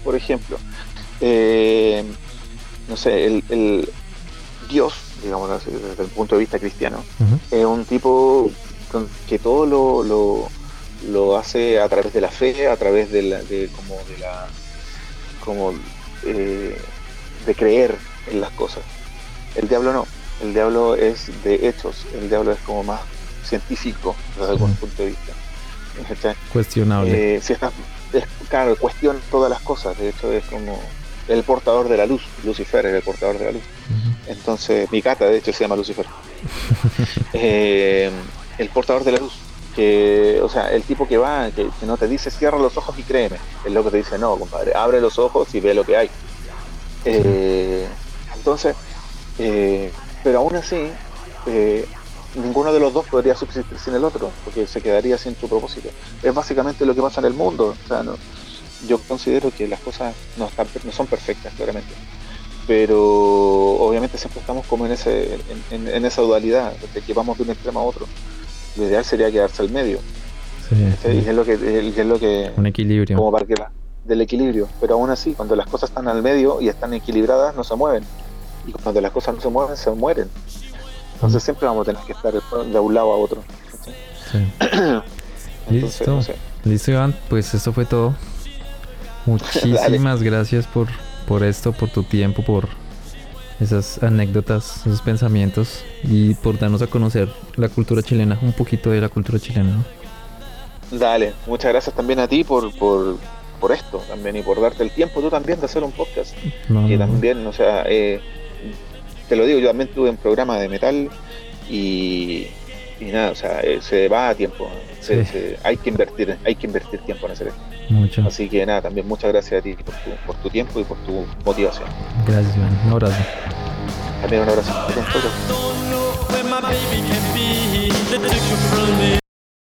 Por ejemplo, eh, no sé, el, Dios, digamos desde el punto de vista cristiano, es un tipo que todo lo, lo, hace a través de la fe, a través de la, de, como de la, como eh, de creer en las cosas. El diablo no, el diablo es de hechos, el diablo es como más científico desde algún punto de vista. Cuestionable. Eh, si está, claro, cuestiona todas las cosas, de hecho es como el portador de la luz, Lucifer es el portador de la luz. Entonces, mi cata de hecho se llama Lucifer. Eh, el portador de la luz. O sea, el tipo que va, que, no te dice cierra los ojos y créeme. El loco te dice, no, compadre, abre los ojos y ve lo que hay. Eh, entonces, pero aún así, ninguno de los dos podría subsistir sin el otro, porque se quedaría sin su propósito. Es básicamente lo que pasa en el mundo. O sea, yo considero que las cosas no, están, no son perfectas, claramente. pero obviamente siempre estamos como en, ese, en, esa dualidad, de que vamos de un extremo a otro. Lo ideal sería quedarse al medio. Sí, Y es lo que, es lo que... Un equilibrio. Como para que del equilibrio, pero aún así, cuando las cosas están al medio y están equilibradas, no se mueven. Y cuando las cosas no se mueven, se mueren. Entonces siempre vamos a tener que estar de un lado a otro. Listo. Listo, Iván. Pues eso fue todo. Muchísimas gracias por, por esto, por tu tiempo, por esas anécdotas, esos pensamientos y por darnos a conocer la cultura chilena, un poquito de la cultura chilena. Dale, muchas gracias también a ti por, por, por, esto también y por darte el tiempo tú también de hacer un podcast. y también, o sea, eh, te lo digo, yo también tuve un programa de metal y, y nada, o sea, eh, se va a tiempo. hay que invertir, hay que invertir tiempo en hacer esto. Mucho. Así que nada, también muchas gracias a ti por tu, por tu tiempo y por tu motivación. Gracias, Iván. Un abrazo. También un abrazo.